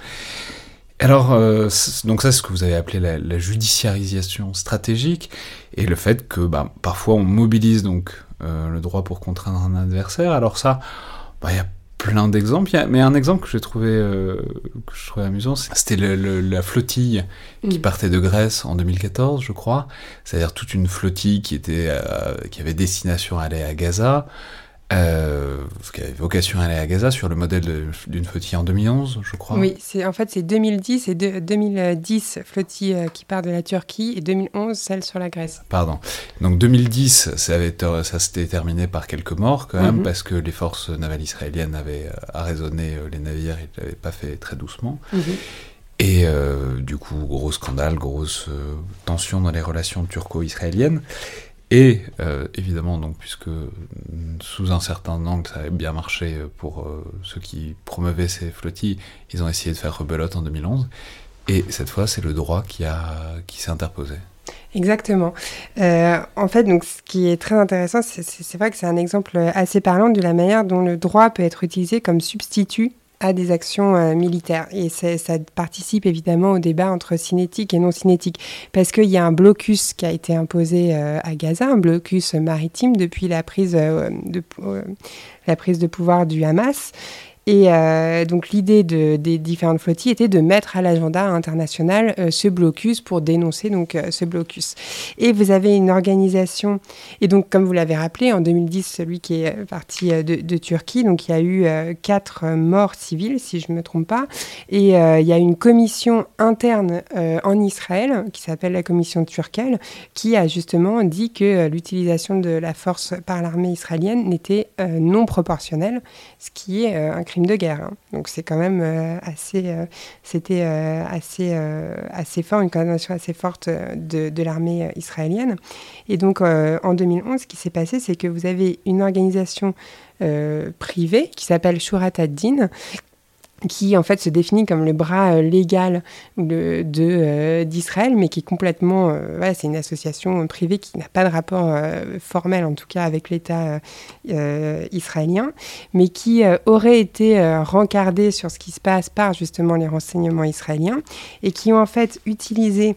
alors, euh, donc ça, c'est ce que vous avez appelé la, judiciarisation stratégique, et le fait que bah, parfois on mobilise donc le droit pour contraindre un adversaire. Alors ça, bah, il y a plein d'exemples, mais un exemple que j'ai trouvé que je trouvais amusant, c'était la flottille qui mm. partait de Grèce en 2014, je crois. C'est-à-dire toute une flottille qui était qui avait destination à aller à Gaza euh, qui avait vocation à aller à Gaza sur le modèle d'une flottille en 2011, je crois. Oui, c'est en fait c'est 2010 et 2010 flottille euh, qui part de la Turquie et 2011 celle sur la Grèce. Pardon. Donc 2010, ça, avait, ça s'était terminé par quelques morts quand même mhm. parce que les forces navales israéliennes avaient euh, arraisonné euh, les navires, ils l'avaient pas fait très doucement. Mhm. Et du coup, gros scandale, grosse tension dans les relations turco-israéliennes. Et euh, évidemment, donc, puisque sous un certain angle, ça avait bien marché pour euh, ceux qui promeuvaient ces flottilles, ils ont essayé de faire rebelote en 2011. Et cette fois, c'est le droit qui, qui s'est interposé. Exactement. Euh, en fait, donc, ce qui est très intéressant, c'est vrai que c'est un exemple assez parlant de la manière dont le droit peut être utilisé comme substitut à des actions euh, militaires. Et ça participe évidemment au débat entre cinétique et non cinétique, parce qu'il y a un blocus qui a été imposé euh, à Gaza, un blocus maritime depuis la prise, euh, de, la prise de pouvoir du Hamas. Et euh, donc l'idée de, des différentes flottilles était de mettre à l'agenda international euh, ce blocus pour dénoncer donc euh, ce blocus. Et vous avez une organisation, et donc comme vous l'avez rappelé, en 2010, celui qui est parti de, Turquie, donc il y a eu quatre morts civiles, si je ne me trompe pas, et il y a une commission interne en Israël qui s'appelle la commission turquelle, qui a justement dit que l'utilisation de la force par l'armée israélienne n'était non proportionnelle, ce qui est un crime de guerre. Hein. Donc c'est quand même euh, assez, euh, c'était euh, assez, assez fort, une condamnation assez forte de, l'armée israélienne. Et donc en 2011, ce qui s'est passé, c'est que vous avez une organisation privée qui s'appelle Shurat ad-Din, qui en fait se définit comme le bras euh, légal euh, d'Israël, mais qui est complètement, euh, c'est une association privée qui n'a pas de rapport formel en tout cas avec l'État israélien, mais qui aurait été rencardée sur ce qui se passe par justement les renseignements israéliens et qui ont en fait utilisé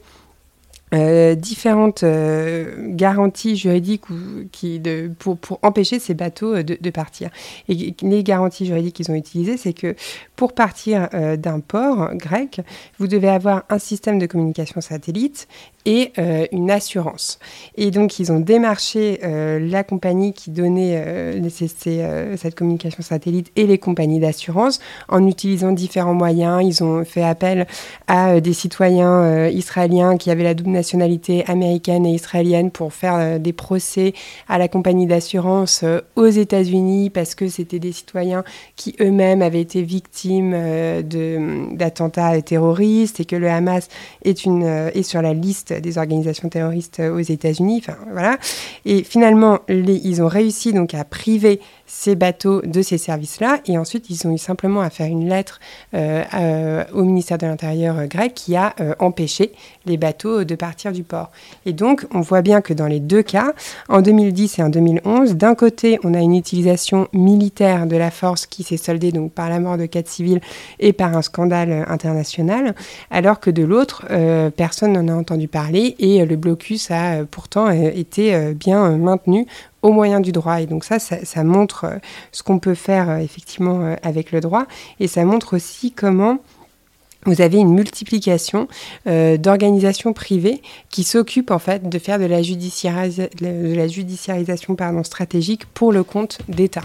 euh, différentes euh, garanties juridiques qui, pour, empêcher ces bateaux euh, de, partir. Et les garanties juridiques qu'ils ont utilisées, c'est que pour partir d'un port grec, vous devez avoir un système de communication satellite et une assurance. Et donc, ils ont démarché la compagnie qui donnait cette communication satellite et les compagnies d'assurance en utilisant différents moyens. Ils ont fait appel à des citoyens israéliens qui avaient la double nationalité américaine et israélienne pour faire des procès à la compagnie d'assurance aux États-Unis parce que c'était des citoyens qui eux-mêmes avaient été victimes d'attentats terroristes et que le Hamas est, une, est sur la liste des organisations terroristes aux États-Unis. Enfin, voilà. Et finalement, ils ont réussi donc à priver ces bateaux de ces services-là. Et ensuite, ils ont eu simplement à faire une lettre euh, au ministère de l'Intérieur euh, grec qui a euh, empêché les bateaux de partir du port. Et donc, on voit bien que dans les deux cas, en 2010 et en 2011, d'un côté, on a une utilisation militaire de la force qui s'est soldée donc par la mort de quatre civils et par un scandale international, alors que de l'autre, personne n'en a entendu parler et le blocus a pourtant été bien maintenu au moyen du droit. Et donc ça, ça, montre euh, ce qu'on peut faire euh, effectivement euh, avec le droit. Et ça montre aussi comment vous avez une multiplication d'organisations privées qui s'occupent en fait de faire de la, de la judiciarisation pardon, stratégique pour le compte d'État.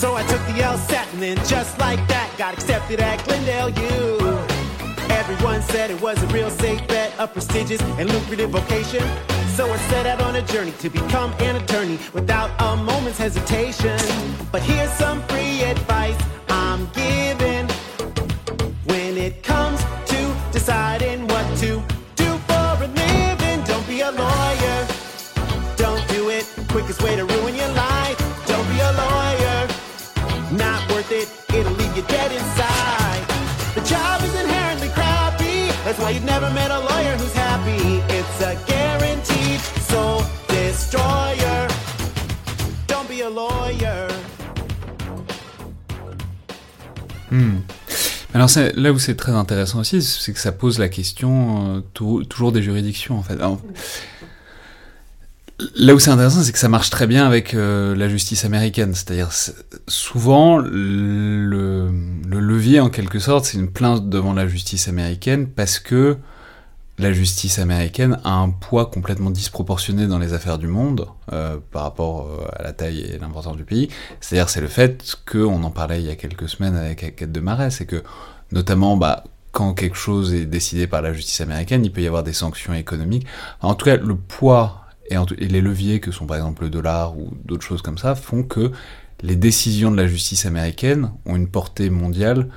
So I took the LSAT and then just like that got accepted at Glendale U. Everyone said it was a real safe bet, a prestigious and lucrative vocation. So I set out on a journey to become an attorney without a moment's hesitation. But here's some free advice I'm giving when it comes to deciding what to do for a living. Don't be a lawyer, don't do it. Quickest way to ruin Alors là où c'est très intéressant aussi, c'est que ça pose la question euh, toujours des juridictions en fait. là où c'est intéressant, c'est que ça marche très bien avec euh, la justice américaine. C'est-à-dire souvent le, le, levier en quelque sorte, c'est une plainte devant la justice américaine parce que la justice américaine a un poids complètement disproportionné dans les affaires du monde euh, par rapport euh, à la taille et l'importance du pays. C'est-à-dire c'est le fait que, on en parlait il y a quelques semaines avec Quête de Marais, c'est que notamment bah, quand quelque chose est décidé par la justice américaine, il peut y avoir des sanctions économiques. En tout cas, le poids et les leviers que sont par exemple le dollar ou d'autres choses comme ça font que les décisions de la justice américaine ont une portée mondiale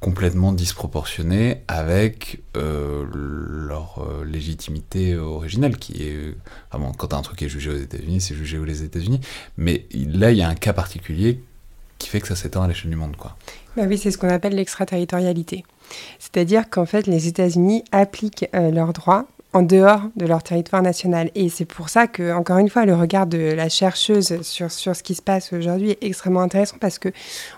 complètement disproportionnés avec euh, leur euh, légitimité originelle, qui est... Enfin bon, quand un truc est jugé aux États-Unis, c'est jugé aux États-Unis, mais là, il y a un cas particulier qui fait que ça s'étend à l'échelle du monde, quoi. Bah oui, c'est ce qu'on appelle l'extraterritorialité. C'est-à-dire qu'en fait, les États-Unis appliquent euh, leurs droits en dehors de leur territoire national. Et c'est pour ça que, encore une fois, le regard de la chercheuse sur, sur ce qui se passe aujourd'hui est extrêmement intéressant parce que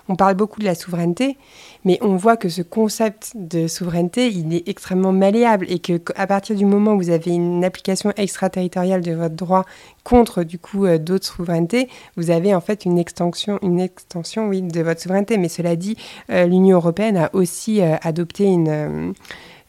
on parle beaucoup de la souveraineté, mais on voit que ce concept de souveraineté, il est extrêmement malléable et que à partir du moment où vous avez une application extraterritoriale de votre droit contre du coup euh, d'autres souverainetés, vous avez en fait une extension, une extension oui, de votre souveraineté. Mais cela dit, euh, l'Union européenne a aussi euh, adopté une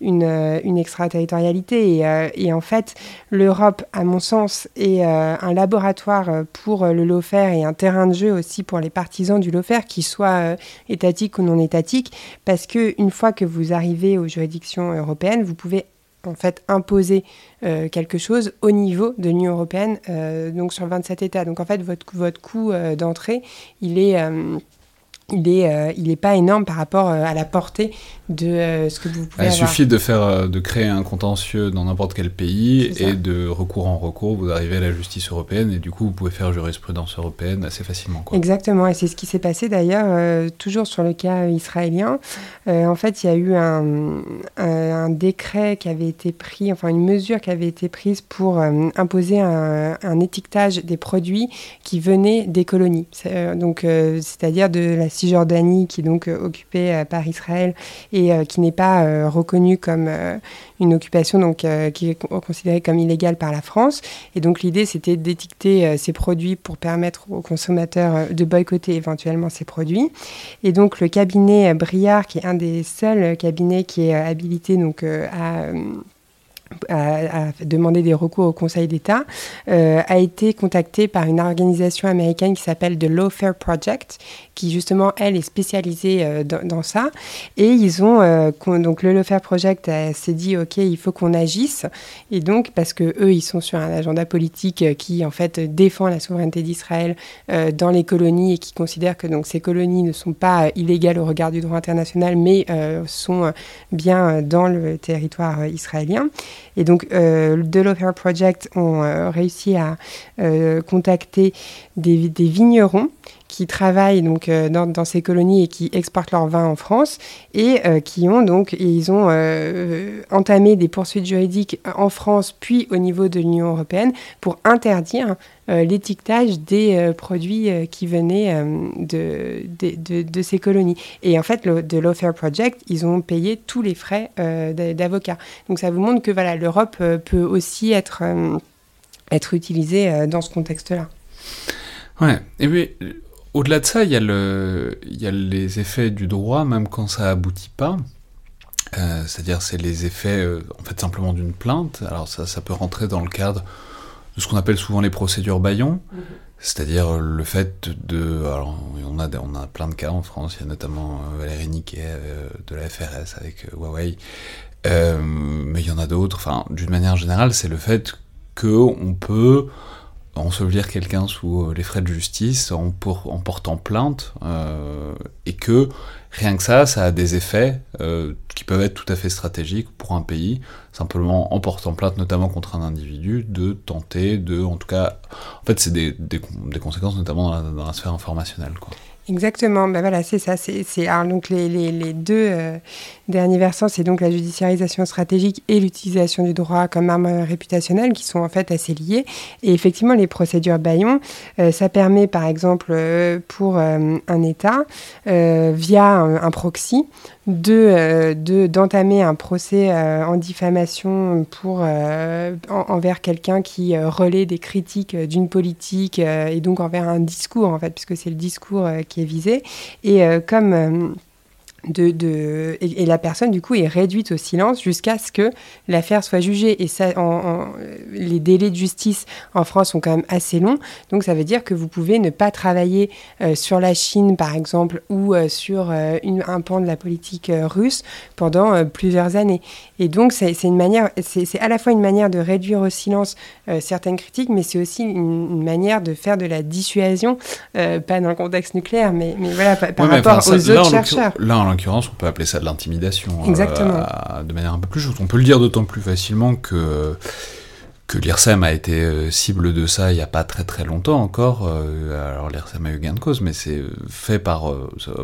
une, euh, une extraterritorialité. Et, euh, et, en fait, l'Europe, à mon sens, est euh, un laboratoire pour le lawfare et un terrain de jeu aussi pour les partisans du lawfare, qu'ils soient étatiques ou non étatiques, parce qu'une fois que vous arrivez aux juridictions européennes, vous pouvez en fait imposer quelque chose au niveau de l'Union européenne, donc sur 27 États. Donc en fait, votre, votre coût d'entrée, il est il n'est euh, il est pas énorme par rapport euh, à la portée de euh, ce que vous pouvez Il suffit de, faire, de créer un contentieux dans n'importe quel pays et de recours en recours, vous arrivez à la justice européenne et du coup vous pouvez faire jurisprudence européenne assez facilement. Quoi. Exactement, et c'est ce qui s'est passé d'ailleurs toujours sur le cas israélien. en fait, il y a eu un, un, décret qui avait été pris, enfin une mesure qui avait été prise pour imposer un, un, étiquetage des produits qui venaient des colonies, donc c'est-à-dire de la Cisjordanie, qui est donc euh, occupée euh, par Israël et euh, qui n'est pas reconnue comme une occupation donc, qui est considérée comme illégale par la France. Et donc l'idée, c'était d'étiqueter ces produits pour permettre aux consommateurs de boycotter éventuellement ces produits. Et donc le cabinet Briard, qui est un des seuls cabinets qui est habilité donc, à a, demandé des recours au Conseil d'État, euh, a été contacté par une organisation américaine qui s'appelle The Lawfare Project, qui justement, elle, est spécialisée euh, dans, ça. Et ils ont, euh, donc le Lawfare Project s'est dit, OK, il faut qu'on agisse. Et donc, parce que eux, ils sont sur un agenda politique qui, en fait, défend la souveraineté d'Israël dans les colonies et qui considère que donc, ces colonies ne sont pas illégales au regard du droit international, mais sont bien dans le territoire israélien. Et donc, euh, Love Project ont euh, réussi à euh, contacter des, vignerons qui travaillent donc euh, dans, ces colonies et qui exportent leur vin en France et qui ont donc ils ont entamé des poursuites juridiques en France puis au niveau de l'Union européenne pour interdire l'étiquetage des produits qui venaient de, de, ces colonies. Et en fait, le, de l'Offair Project, ils ont payé tous les frais d'avocat. Donc ça vous montre que voilà, l'Europe peut aussi être être utilisé dans ce contexte-là. Ouais, et puis au-delà de ça, il y, a le, il y a les effets du droit, même quand ça aboutit pas. Euh, c'est-à-dire, c'est les effets, euh, en fait, simplement d'une plainte. Alors, ça, ça peut rentrer dans le cadre de ce qu'on appelle souvent les procédures baillons. Mhm. C'est-à-dire le fait de. Alors, on a, on a plein de cas en France. Il y a notamment euh, Valérie Niquet de la FRS avec Huawei. mais il y en a d'autres. Enfin, d'une manière générale, c'est le fait qu'on peut ensevelir quelqu'un sous les frais de justice en, portant plainte et que rien que ça, ça a des effets euh, qui peuvent être tout à fait stratégiques pour un pays, simplement en portant plainte notamment contre un individu, de tenter de, en tout cas, en fait c'est des, des, conséquences notamment dans la, dans la sphère informationnelle. Quoi. Exactement, ben voilà, c'est ça. C'est, donc les, les, les deux euh, derniers versants, c'est donc la judiciarisation stratégique et l'utilisation du droit comme arme réputationnelle qui sont en fait assez liés. Et effectivement, les procédures Bayon, euh, ça permet par exemple euh, pour un État, via un, proxy, de, de, d'entamer un procès en diffamation pour, envers quelqu'un qui relaie des critiques d'une politique et donc envers un discours en fait, puisque c'est le discours qui est visé. Et euh, comme de, et, la personne du coup est réduite au silence jusqu'à ce que l'affaire soit jugée. Et ça en, les délais de justice en France sont quand même assez longs. Donc ça veut dire que vous pouvez ne pas travailler euh, sur la Chine par exemple ou euh, sur euh, une, un pan de la politique russe pendant plusieurs années. Et donc c'est une manière c'est à la fois une manière de réduire au silence certaines critiques mais c'est aussi une, manière de faire de la dissuasion pas dans le contexte nucléaire mais, mais voilà par, rapport aux autres chercheurs l'occurrence, on peut appeler ça de l'intimidation. Euh, Exactement. de manière un peu plus juste. On peut le dire d'autant plus facilement que que l'IRSEM a été euh, cible de ça il n'y a pas très très longtemps encore. Euh, alors l'IRSEM a eu gain de cause, mais c'est fait par,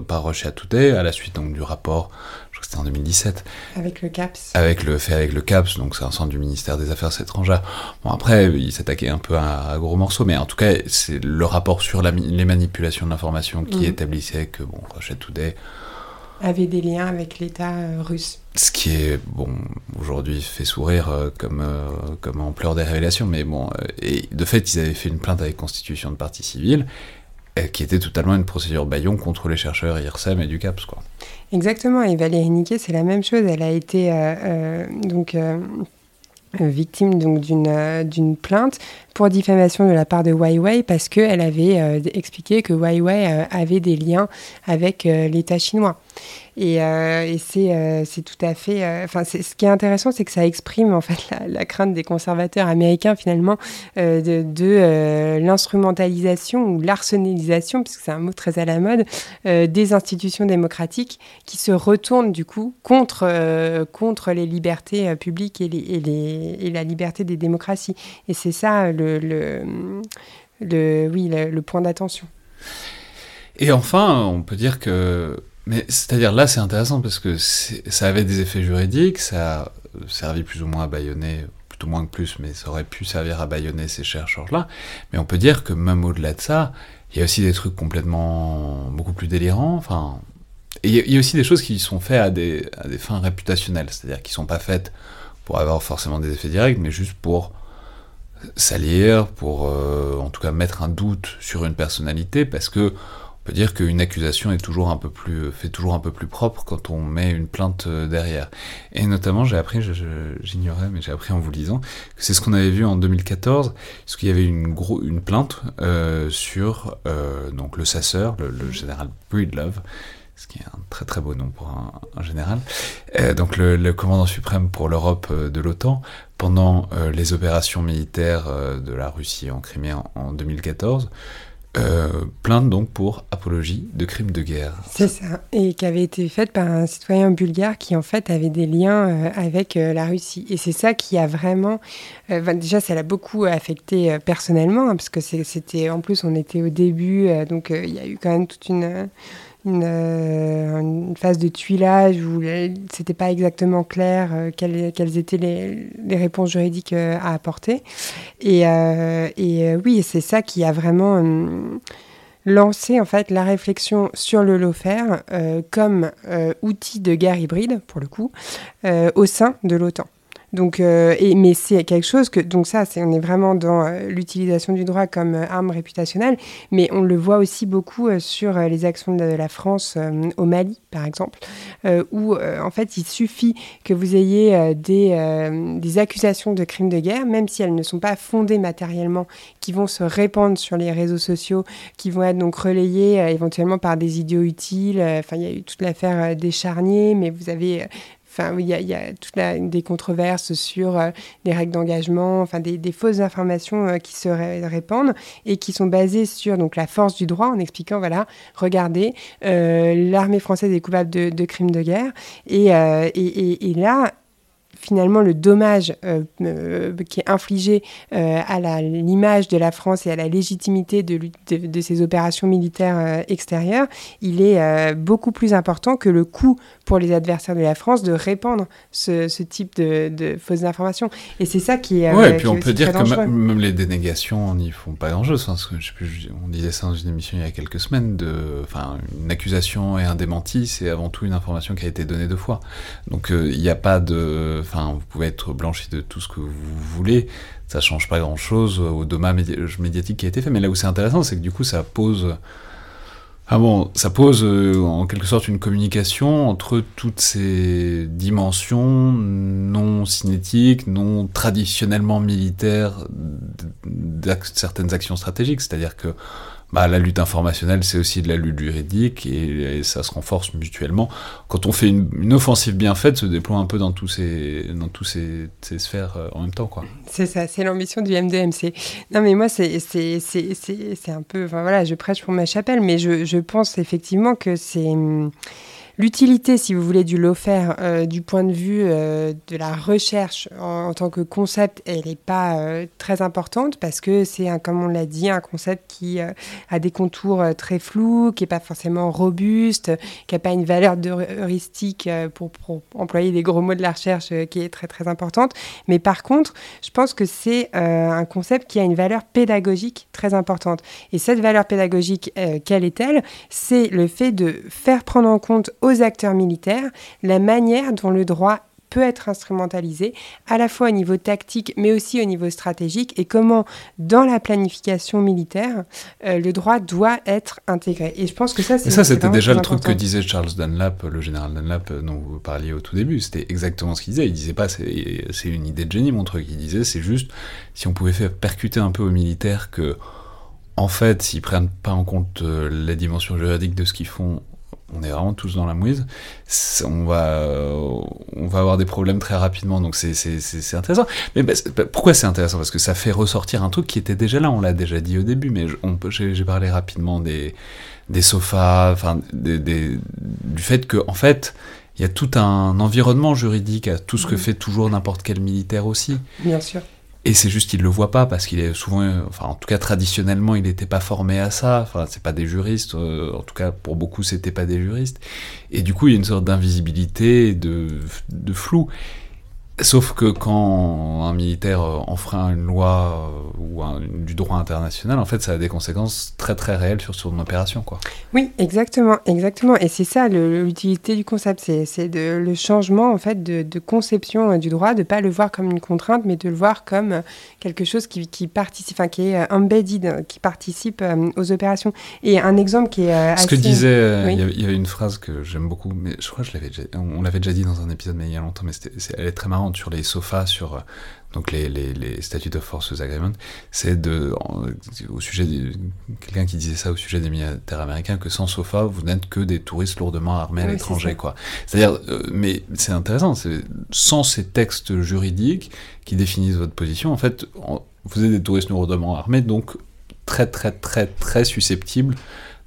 par Russia Today à la suite donc, du rapport, je crois que c'était en 2017. Avec le CAPS. Avec le, fait avec le CAPS, donc c'est un centre du ministère des Affaires étrangères. Bon après, il s'attaquait un peu à, gros morceaux, mais en tout cas, c'est le rapport sur les manipulations de l'information qui mhm. établissait que bon, Russia Today avait des liens avec l'État euh, russe. Ce qui est, bon, aujourd'hui fait sourire euh, comme, euh, comme ampleur des révélations, mais bon, et de fait, ils avaient fait une plainte avec constitution de partie civile, qui était totalement une procédure baillon contre les chercheurs IRSEM et du CAPS, quoi. Exactement, et Valérie Niquet, c'est la même chose, elle a été, donc... victime donc d'une d'une plainte pour diffamation de la part de Huawei parce qu'elle avait expliqué que Huawei avait des liens avec l'État chinois. Et, euh, euh, c'est tout à fait. Euh, enfin, ce qui est intéressant, c'est que ça exprime en fait la, crainte des conservateurs américains finalement de, l'instrumentalisation ou l'arsenalisation, puisque c'est un mot très à la mode, des institutions démocratiques qui se retournent du coup contre contre les libertés publiques et, les, et, la liberté des démocraties. Et c'est ça le, le, le oui le point d'attention. Et enfin, on peut dire que mais c'est-à-dire là, c'est intéressant parce que ça avait des effets juridiques, ça a servi plus ou moins à baïonner, plutôt moins que plus, mais ça aurait pu servir à baïonner ces chercheurs-là. Mais on peut dire que même au-delà de ça, il y a aussi des trucs complètement beaucoup plus délirants. Enfin, il y a aussi des choses qui sont faites à des, fins réputationnelles, c'est-à-dire qui sont pas faites pour avoir forcément des effets directs, mais juste pour salir, pour euh, en tout cas mettre un doute sur une personnalité, parce que on peut dire qu'une accusation est toujours un peu plus, fait toujours un peu plus propre quand on met une plainte euh, derrière. Et notamment, j'ai appris, j'ignorais, mais j'ai appris en vous lisant, que c'est ce qu'on avait vu en 2014, parce qu'il y avait une, gros, une plainte euh, sur euh, donc le sasseur, le, général Breedlove, ce qui est un très très beau nom pour un, général, donc le, commandant suprême pour l'Europe de l'OTAN, pendant les opérations militaires de la Russie en Crimée en 2014, euh, plainte donc pour apologie de crimes de guerre. C'est ça, et qui avait été faite par un citoyen bulgare qui en fait avait des liens euh, avec euh, la Russie. Et c'est ça qui a vraiment, déjà ça l'a beaucoup affecté personnellement, hein, parce que c'était, en plus on était au début, donc il y a eu quand même toute une euh, une, phase de tuilage où c'était pas exactement clair euh, quelles, étaient les, réponses juridiques euh, à apporter. Et, oui, c'est ça qui a vraiment lancé en fait la réflexion sur le lofer comme outil de guerre hybride pour le coup au sein de l'OTAN. Donc, et, mais c'est quelque chose que, donc ça, c'est, on est vraiment dans l'utilisation du droit comme arme réputationnelle, mais on le voit aussi beaucoup sur les actions de la France au Mali, par exemple, où en fait, il suffit que vous ayez des, des accusations de crimes de guerre, même si elles ne sont pas fondées matériellement, qui vont se répandre sur les réseaux sociaux, qui vont être donc relayées éventuellement par des idiots utiles. Enfin, il y a eu toute l'affaire des charniers, mais vous avez Il y, a, y toute la, des controverses sur euh, les règles d'engagement, enfin des, des, fausses informations euh, qui se répandent et qui sont basées sur donc la force du droit en expliquant voilà, regardez, euh, l'armée française est coupable de, crimes de guerre et, et, et, et là finalement le dommage euh, euh, qui est infligé euh, à l'image de la France et à la légitimité de, de, ces opérations militaires extérieures, il est beaucoup plus important que le coût pour les adversaires de la France de répandre ce, type de, fausses informations. Et c'est ça qui est. Oui, et puis on peut dire que même les dénégations n'y font pas grand-chose. on disait ça dans une émission il y a quelques semaines. De, enfin, une accusation et un démenti, c'est avant tout une information qui a été donnée deux fois. Donc il n'y a pas de Enfin, vous pouvez être blanchi de tout ce que vous voulez, ça change pas grand-chose au dommage médiatique qui a été fait. Mais là où c'est intéressant, c'est que du coup, ça pose... Ah bon, ça pose euh, en quelque sorte une communication entre toutes ces dimensions non cinétiques, non traditionnellement militaires de certaines actions stratégiques. C'est-à-dire que bah, la lutte informationnelle, c'est aussi de la lutte juridique et, ça se renforce mutuellement. Quand on fait une, offensive bien faite, se déploie un peu dans tous ces, dans tous ces, ces sphères euh, en même temps. C'est ça, c'est l'ambition du M2MC. Non, mais moi, c'est un peu. Enfin, voilà, je prêche pour ma chapelle, mais je, je pense effectivement que c'est. L'utilité, si vous voulez, du lawfare euh, du point de vue euh, de la recherche en, tant que concept, elle n'est pas euh, très importante parce que c'est, comme on l'a dit, un concept qui a des contours très flous, qui n'est pas forcément robuste, qui n'a pas une valeur heuristique pour, pour, employer des gros mots de la recherche qui est très très importante. Mais par contre, je pense que c'est un concept qui a une valeur pédagogique très importante. Et cette valeur pédagogique, quelle est-elle? C'est le fait de faire prendre en compte aux acteurs militaires la manière dont le droit peut être instrumentalisé, à la fois au niveau tactique, mais aussi au niveau stratégique, et comment, dans la planification militaire, euh, le droit doit être intégré. Et je pense que ça, c'est... ça, c'était déjà le truc que disait Charles Dunlap, le général Dunlap euh, dont vous parliez au tout début. C'était exactement ce qu'il disait. Il disait pas, c'est une idée de génie, mon truc. Il disait, c'est juste, si on pouvait faire percuter un peu aux militaires que en fait, s'ils prennent pas en compte euh, la dimension juridique de ce qu'ils font, on est vraiment tous dans la mouise, on va, on va avoir des problèmes très rapidement, donc c'est intéressant. Mais bah, bah, pourquoi c'est intéressant? Parce que ça fait ressortir un truc qui était déjà là, on l'a déjà dit au début, mais j'ai parlé rapidement des, des sofas, enfin, du fait que, en fait, il y a tout un environnement juridique à tout ce que fait toujours n'importe quel militaire aussi. Bien sûr. Et c'est juste qu'il le voit pas parce qu'il est souvent, enfin en tout cas traditionnellement, il n'était pas formé à ça. Enfin, c'est pas des juristes. Euh, en tout cas, pour beaucoup, c'était pas des juristes. Et du coup, il y a une sorte d'invisibilité, de, de flou. Sauf que quand un militaire euh, enfreint une loi euh, ou du droit international, en fait, ça a des conséquences très très réelles sur son opération, quoi. Oui, exactement, exactement. Et c'est ça l'utilité du concept, c'est le changement en fait de, conception euh, du droit, de pas le voir comme une contrainte, mais de le voir comme quelque chose qui, qui participe, enfin qui est embedded, qui participe aux opérations. Et un exemple qui est ce que disait, il y, avait une phrase que j'aime beaucoup, mais je crois que je l'avais on l'avait déjà dit dans un épisode mais il y a longtemps, mais elle est très marrante sur les sofas, sur euh, donc les, les, les Statutes of Forces Agreement, c'est de, au sujet de, quelqu'un qui disait ça au sujet des militaires américains, que sans sofa, vous n'êtes que des touristes lourdement armés à l'étranger, quoi. C'est-à-dire, euh, mais c'est intéressant, c'est sans ces textes juridiques qui définissent votre position, en fait, vous êtes des touristes lourdement armés, donc très, très, très, très susceptibles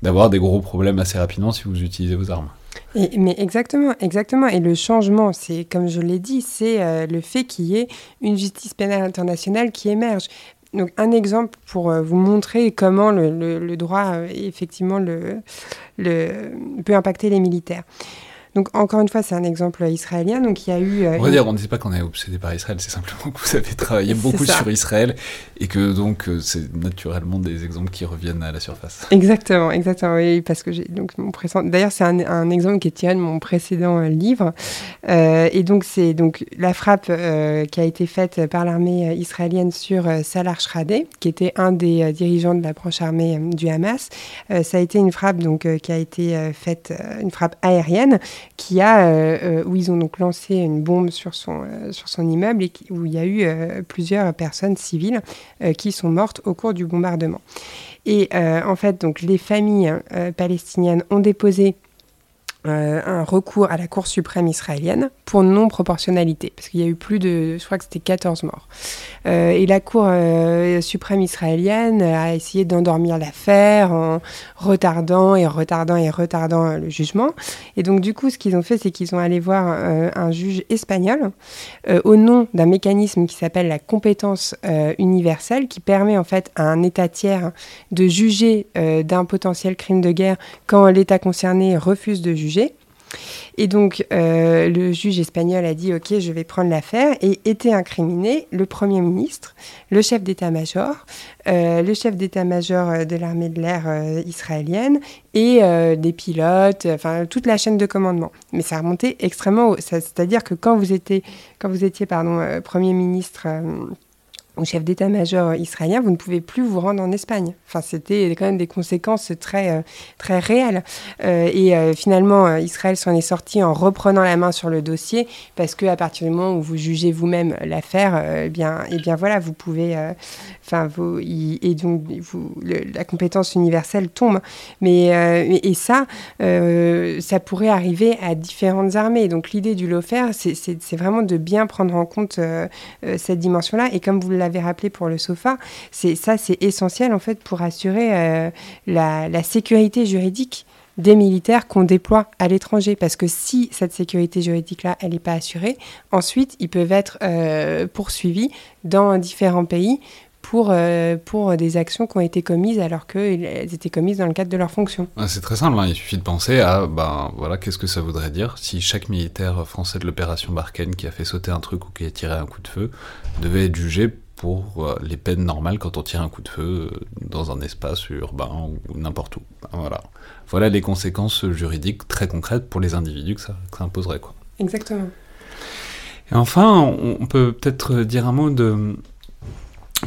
d'avoir des gros problèmes assez rapidement si vous utilisez vos armes mais exactement, exactement. Et le changement, c'est comme je l'ai dit, c'est euh, le fait qu'il y ait une justice pénale internationale qui émerge. Donc un exemple pour euh, vous montrer comment le, droit, euh, effectivement, peut impacter les militaires. Donc encore une fois, c'est un exemple israélien. Donc il y a eu. on va dire, on ne dit pas qu'on est obsédé par Israël, c'est simplement que vous avez travaillé beaucoup sur Israël et que donc c'est naturellement des exemples qui reviennent à la surface. Exactement, exactement. Oui, parce que j'ai donc mon précédent. D'ailleurs, c'est un, un, exemple qui est tiré de mon précédent livre. et donc c'est donc la frappe qui a été faite par l'armée israélienne sur Salah Shradeh, qui était un des dirigeants de la branche armée du Hamas. ça a été une frappe donc qui a été faite, une frappe aérienne qui a, euh, euh, où ils ont donc lancé une bombe sur son, euh, sur son immeuble et où il y a eu plusieurs personnes civiles qui sont mortes au cours du bombardement. Et en fait, donc les familles palestiniennes ont déposé euh, un recours à la Cour suprême israélienne pour non-proportionnalité, parce qu'il y a eu plus de, je crois que c'était 14 morts. Euh, et la Cour euh, suprême israélienne a essayé d'endormir l'affaire en retardant et retardant et retardant le jugement. Et donc du coup, ce qu'ils ont fait, c'est qu'ils ont allé voir un juge espagnol au nom d'un mécanisme qui s'appelle la compétence universelle, qui permet en fait à un État tiers de juger d'un potentiel crime de guerre quand l'État concerné refuse de juger et donc, euh, le juge espagnol a dit Ok, je vais prendre l'affaire et était incriminé le Premier ministre, le chef d'état-major, euh, le chef d'état-major euh, de l'armée de l'air israélienne et des pilotes, enfin toute la chaîne de commandement. Mais ça a remonté extrêmement haut. C'est-à-dire que quand vous étiez, quand vous étiez pardon, Premier ministre au chef d'état-major israélien, vous ne pouvez plus vous rendre en Espagne. Enfin, c'était quand même des conséquences très, euh, très réelles. Euh, et euh, finalement, Israël s'en est sorti en reprenant la main sur le dossier, parce que à partir du moment où vous jugez vous-même l'affaire, eh bien, eh bien voilà, vous pouvez, enfin, et donc la compétence universelle tombe. Mais et ça, ça pourrait arriver à différentes armées. Donc l'idée du LOFER, c'est vraiment de bien prendre en compte cette dimension-là. Et comme vous l'avez rappelé pour le sofa, c'est ça, c'est essentiel en fait pour assurer euh, la, sécurité juridique des militaires qu'on déploie à l'étranger. Parce que si cette sécurité juridique-là, elle n'est pas assurée, ensuite, ils peuvent être euh, poursuivis dans différents pays pour, euh, pour des actions qui ont été commises alors qu'elles étaient commises dans le cadre de leur fonction. c'est très simple, hein. il suffit de penser à ben, voilà, qu'est-ce que ça voudrait dire si chaque militaire français de l'opération Barkhane qui a fait sauter un truc ou qui a tiré un coup de feu devait être jugé pour euh, les peines normales quand on tire un coup de feu euh, dans un espace urbain ou n'importe où. Voilà. voilà les conséquences juridiques très concrètes pour les individus que ça, imposerait. Quoi. Exactement. Et enfin, on peut peut-être dire un mot de...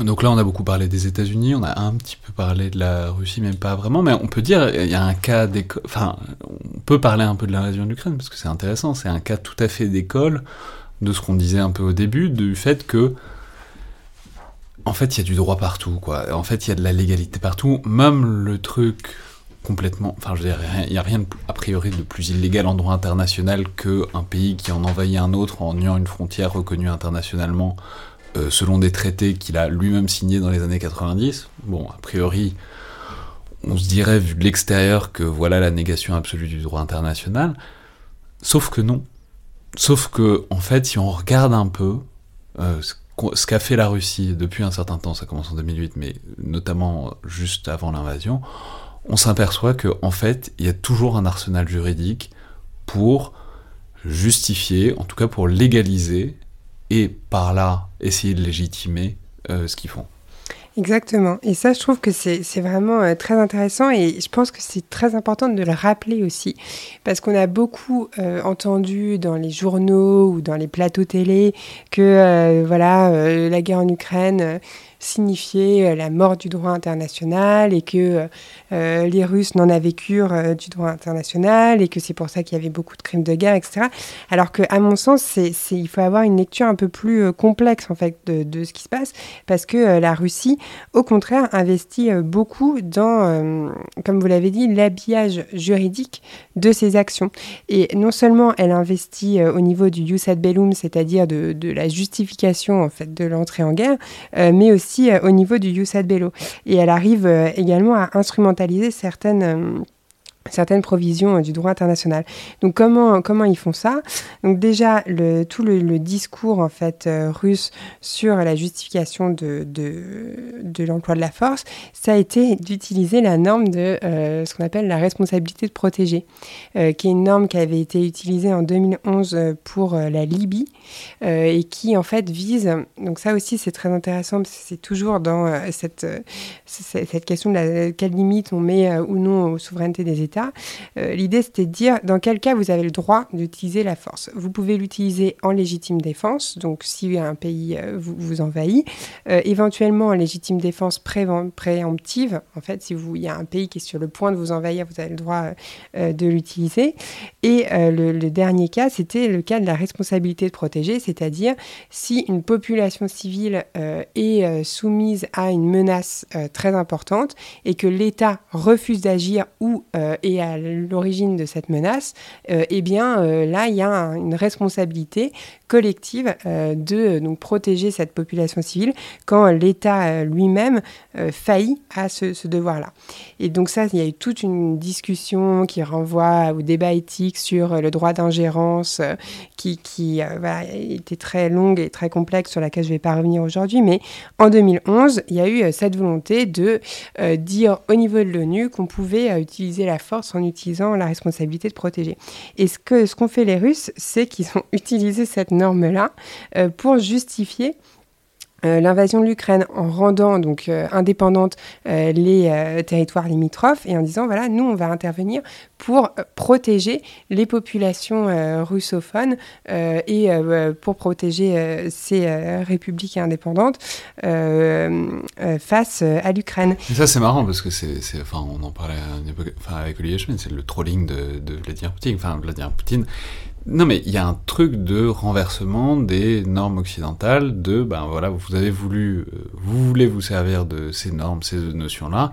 Donc là, on a beaucoup parlé des États-Unis, on a un petit peu parlé de la Russie, même pas vraiment, mais on peut dire, il y a un cas d'école, enfin, on peut parler un peu de l'invasion de l'Ukraine, parce que c'est intéressant, c'est un cas tout à fait d'école de ce qu'on disait un peu au début, du fait que en fait, il y a du droit partout, quoi. En fait, il y a de la légalité partout. Même le truc complètement. Enfin, je dire, il n'y a rien, a priori, de plus illégal en droit international qu'un pays qui en envahit un autre en niant une frontière reconnue internationalement euh, selon des traités qu'il a lui-même signés dans les années 90. Bon, a priori, on se dirait, vu de l'extérieur, que voilà la négation absolue du droit international. Sauf que non. Sauf que, en fait, si on regarde un peu euh, ce qu'a fait la Russie depuis un certain temps, ça commence en 2008, mais notamment juste avant l'invasion, on s'aperçoit qu'en en fait, il y a toujours un arsenal juridique pour justifier, en tout cas pour légaliser, et par là essayer de légitimer euh, ce qu'ils font. Exactement. Et ça, je trouve que c'est vraiment euh, très intéressant et je pense que c'est très important de le rappeler aussi. Parce qu'on a beaucoup euh, entendu dans les journaux ou dans les plateaux télé que euh, voilà, la guerre en Ukraine signifier euh, la mort du droit international et que euh, euh, les Russes n'en avaient cure du droit international et que c'est pour ça qu'il y avait beaucoup de crimes de guerre, etc. Alors que, à mon sens, c'est, il faut avoir une lecture un peu plus complexe en fait de, de, ce qui se passe parce que la Russie, au contraire, investit beaucoup dans, comme vous l'avez dit, l'habillage juridique de ses actions. Et non seulement elle investit au niveau du jus ad bellum, c'est-à-dire de, de, la justification en fait de l'entrée en guerre, mais aussi euh, au niveau du Youssad Bello. Et elle arrive euh, également à instrumentaliser certaines euh, certaines provisions euh, du droit international. Donc comment, comment ils font ça? Donc déjà, tout le, discours en fait euh, russe sur la justification de, de, l'emploi de la force, ça a été d'utiliser la norme de euh, ce qu'on appelle la responsabilité de protéger, qui est une norme qui avait été utilisée en 2011 pour la Libye et qui en fait vise, donc ça aussi c'est très intéressant c'est toujours dans cette, cette question de la, quelle limite on met ou non aux souverainetés des États euh, l'idée, c'était de dire dans quel cas vous avez le droit d'utiliser la force. Vous pouvez l'utiliser en légitime défense, donc si un pays euh, vous, vous, envahit, euh, éventuellement en légitime défense préemptive, en fait, si il y a un pays qui est sur le point de vous envahir, vous avez le droit de l'utiliser. Et le, le, dernier cas, c'était le cas de la responsabilité de protéger, c'est-à-dire si une population civile est soumise à une menace très importante et que l'État refuse d'agir ou est à l'origine de cette menace, euh, eh bien euh, là, il y a une responsabilité collective euh, de donc, protéger cette population civile quand l'État lui-même faillit à ce, devoir-là. Et donc ça, il y a eu toute une discussion qui renvoie au débat éthique sur le droit d'ingérence qui, qui était très longue et très complexe sur laquelle je ne vais pas revenir aujourd'hui. Mais en 2011, il y a eu cette volonté de dire au niveau de l'ONU qu'on pouvait utiliser la force en utilisant la responsabilité de protéger. Et ce qu'ont ce qu'ont fait les Russes, c'est qu'ils ont utilisé cette norme-là euh, pour justifier euh, l'invasion de l'Ukraine en rendant donc euh, indépendantes les territoires limitrophes et en disant voilà nous on va intervenir pour protéger les populations russophones et pour protéger ces républiques indépendantes face à l'Ukraine. Ça c'est marrant parce que c'est enfin on en parlait avec Olivier Schmidt c'est le trolling de, de Vladimir Poutine enfin Vladimir Poutine non, mais il y a un truc de renversement des normes occidentales, de, ben voilà, vous avez voulu, euh, vous voulez vous servir de ces normes, ces notions-là,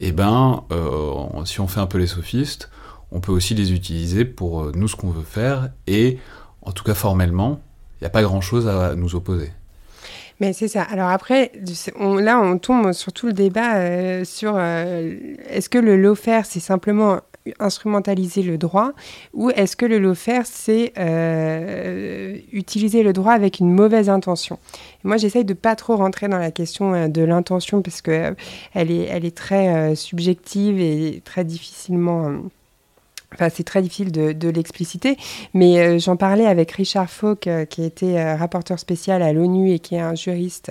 et ben, euh, si on fait un peu les sophistes, on peut aussi les utiliser pour euh, nous ce qu'on veut faire, et en tout cas formellement, il n'y a pas grand-chose à nous opposer. Mais c'est ça. Alors après, là, on tombe sur tout le débat sur est-ce que le lawfare, c'est simplement instrumentaliser le droit ou est-ce que le lawfare, c'est euh, utiliser le droit avec une mauvaise intention? Moi, j'essaye de pas trop rentrer dans la question euh, de l'intention parce que euh, elle, est, elle est très subjective et très difficilement... Enfin, c'est très difficile de, l'expliciter, mais j'en parlais avec Richard Falk, qui était rapporteur spécial à l'ONU et qui est un juriste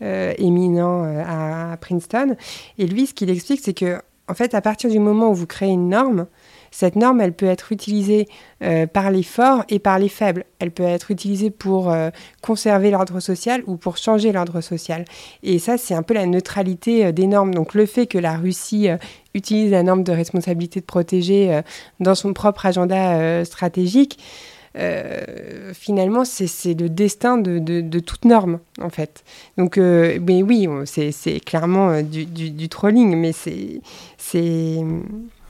éminent à, Princeton. Et lui, ce qu'il explique, c'est que en fait, à partir du moment où vous créez une norme, cette norme, elle peut être utilisée euh, par les forts et par les faibles. Elle peut être utilisée pour euh, conserver l'ordre social ou pour changer l'ordre social. Et ça, c'est un peu la neutralité euh, des normes. Donc le fait que la Russie utilise la norme de responsabilité de protéger dans son propre agenda stratégique, finalement, c'est le destin de, toute norme, en fait. Donc, mais oui, c'est clairement du, du, trolling, mais c'est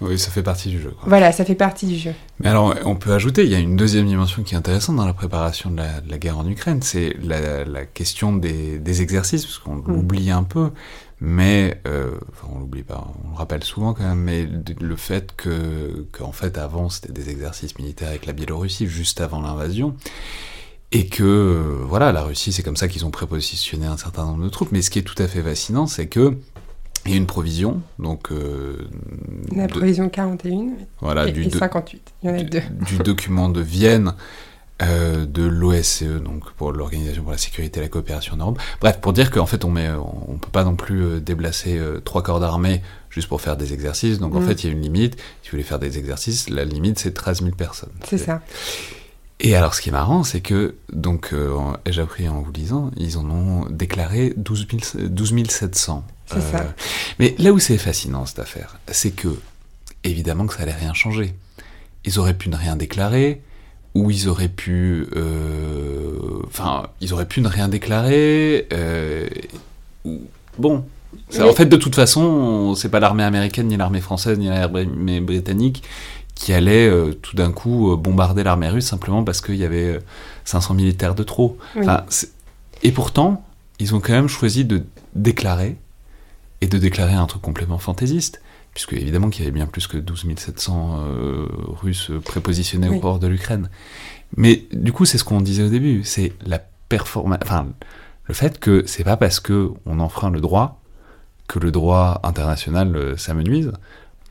oui, ça fait partie du jeu. Voilà, ça fait partie du jeu. Mais alors, on peut ajouter, il y a une deuxième dimension qui est intéressante dans la préparation de la, guerre en Ukraine, c'est la, question des, exercices, parce qu'on mm. l'oublie un peu, mais, euh, enfin, on l'oublie pas, on le rappelle souvent quand même, mais le fait que, qu'en fait, avant, c'était des exercices militaires avec la Biélorussie, juste avant l'invasion, et que, voilà, la Russie, c'est comme ça qu'ils ont prépositionné un certain nombre de troupes, mais ce qui est tout à fait fascinant, c'est que et une provision, donc... Euh, la provision 41 voilà, et, du 58, il y en a deux. Du document de Vienne euh, de l'OSCE, donc pour l'Organisation pour la sécurité et la coopération en Europe. Bref, pour dire qu'en fait, on on peut pas non plus euh, déplacer trois corps d'armée juste pour faire des exercices. Donc en mm. fait, il y a une limite. Si vous voulez faire des exercices, la limite, c'est 13 000 personnes. C'est ça. Et alors, ce qui est marrant, c'est que, donc, j'ai appris en vous lisant, ils en ont déclaré 12, 12 700. C'est ça. Mais là où c'est fascinant cette affaire, c'est que, évidemment que ça allait rien changer. Ils auraient pu ne rien déclarer, ou ils auraient pu... Euh, enfin, ils auraient pu ne rien déclarer. Euh, bon, en fait, de toute façon, c'est pas l'armée américaine, ni l'armée française, ni l'armée britannique qui allait euh, tout d'un coup bombarder l'armée russe simplement parce qu'il y avait 500 militaires de trop. et pourtant, ils ont quand même choisi de déclarer et de déclarer un truc complètement fantaisiste, puisque évidemment qu'il y avait bien plus que 12 700 Russes prépositionnés au port de l'Ukraine. Mais du coup, c'est ce qu'on disait au début, c'est la performance, enfin, le fait que c'est pas parce que on enfreint le droit que le droit international s'amenuise,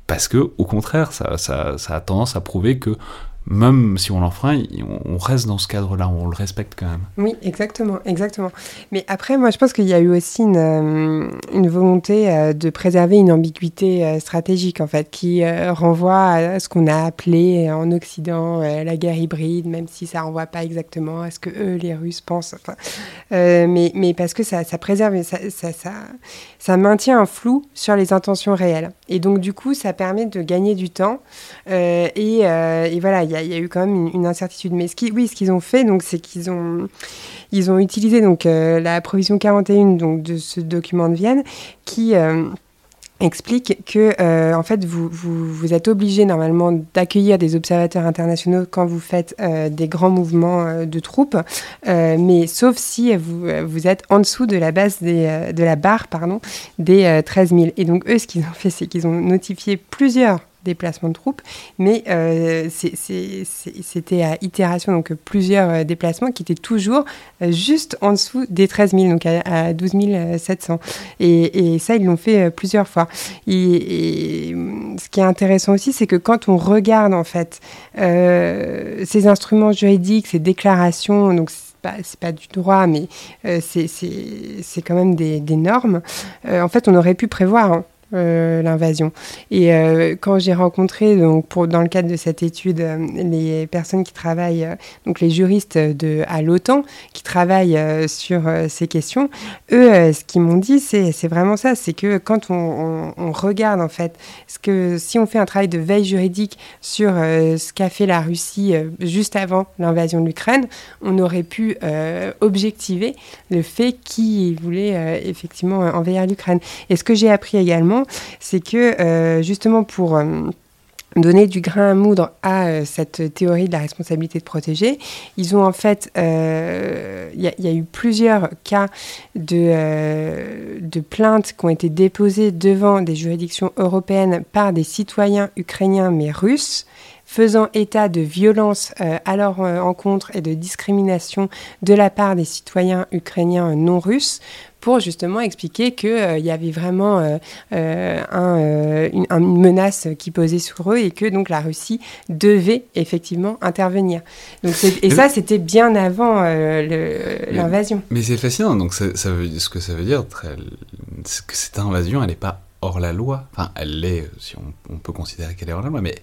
parce que au contraire, ça, ça, ça, a tendance à prouver que même si on l'enfreint, on reste dans ce cadre-là, on le respecte quand même. Oui, exactement, exactement. Mais après, moi, je pense qu'il y a eu aussi une, euh, volonté euh, de préserver une ambiguïté euh, stratégique, en fait, qui renvoie à ce qu'on a appelé en Occident la guerre hybride, même si ça renvoie pas exactement à ce que eux, les Russes, pensent. Mais, parce que ça, préserve, ça, maintient un flou sur les intentions réelles. Et donc, du coup, ça permet de gagner du temps. et, et voilà, il y il y, a eu quand même une, incertitude. Mais ce oui, ce qu'ils ont fait, donc, c'est qu'ils ont, utilisé donc euh, la provision 41 donc de ce document de Vienne qui euh, explique que euh, en fait vous, êtes obligé normalement d'accueillir des observateurs internationaux quand vous faites des grands mouvements de troupes, mais sauf si vous, êtes en dessous de la base de la barre pardon des 13 000. Et donc eux ce qu'ils ont fait c'est qu'ils ont notifié plusieurs déplacements de troupes, mais euh, c'était à itération, donc plusieurs euh, déplacements qui étaient toujours euh, juste en dessous des 13 000, donc à, 12 700. Et, ça, ils l'ont fait plusieurs fois. Et, ce qui est intéressant aussi, c'est que quand on regarde en fait ces instruments juridiques, ces déclarations, donc c'est pas du droit, mais c'est quand même des, normes. en fait, on aurait pu prévoir hein, euh, l'invasion. Et euh, quand j'ai rencontré, donc pour, dans le cadre de cette étude, euh, les personnes qui travaillent, donc les juristes de, à l'OTAN, qui travaillent sur ces questions, eux, ce qu'ils m'ont dit, c'est, vraiment ça, c'est que quand on, on, regarde en fait, ce que si on fait un travail de veille juridique sur ce qu'a fait la Russie juste avant l'invasion de l'Ukraine, on aurait pu objectiver le fait qu'ils voulaient effectivement envahir l'Ukraine. Et ce que j'ai appris également, c'est que euh, justement pour euh, donner du grain à moudre à euh, cette théorie de la responsabilité de protéger. Ils ont en fait, il y, a eu plusieurs cas de, plaintes qui ont été déposées devant des juridictions européennes par des citoyens ukrainiens mais russes faisant état de violences à leur encontre et de discrimination de la part des citoyens ukrainiens non russes pour justement expliquer qu'il euh, y avait vraiment euh, euh, un, une, menace qui posait sur eux et que donc la Russie devait effectivement intervenir. Donc et ça, c'était bien avant l'invasion. Mais, c'est fascinant. Donc ça, veut, ce que ça veut dire, que cette invasion, elle n'est pas hors la loi. Enfin, elle l'est, si on, on peut considérer qu'elle est hors la loi, mais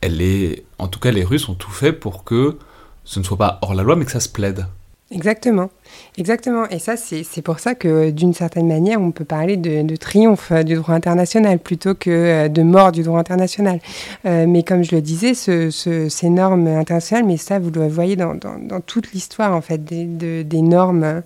elle est. En tout cas, les Russes ont tout fait pour que ce ne soit pas hors la loi, mais que ça se plaide. Exactement, exactement. Et ça, c'est pour ça que d'une certaine manière, on peut parler de, triomphe du droit international plutôt que euh, de mort du droit international. Euh, mais comme je le disais, ce, ces normes internationales, mais ça, vous le voyez dans, dans, toute l'histoire en fait des, des normes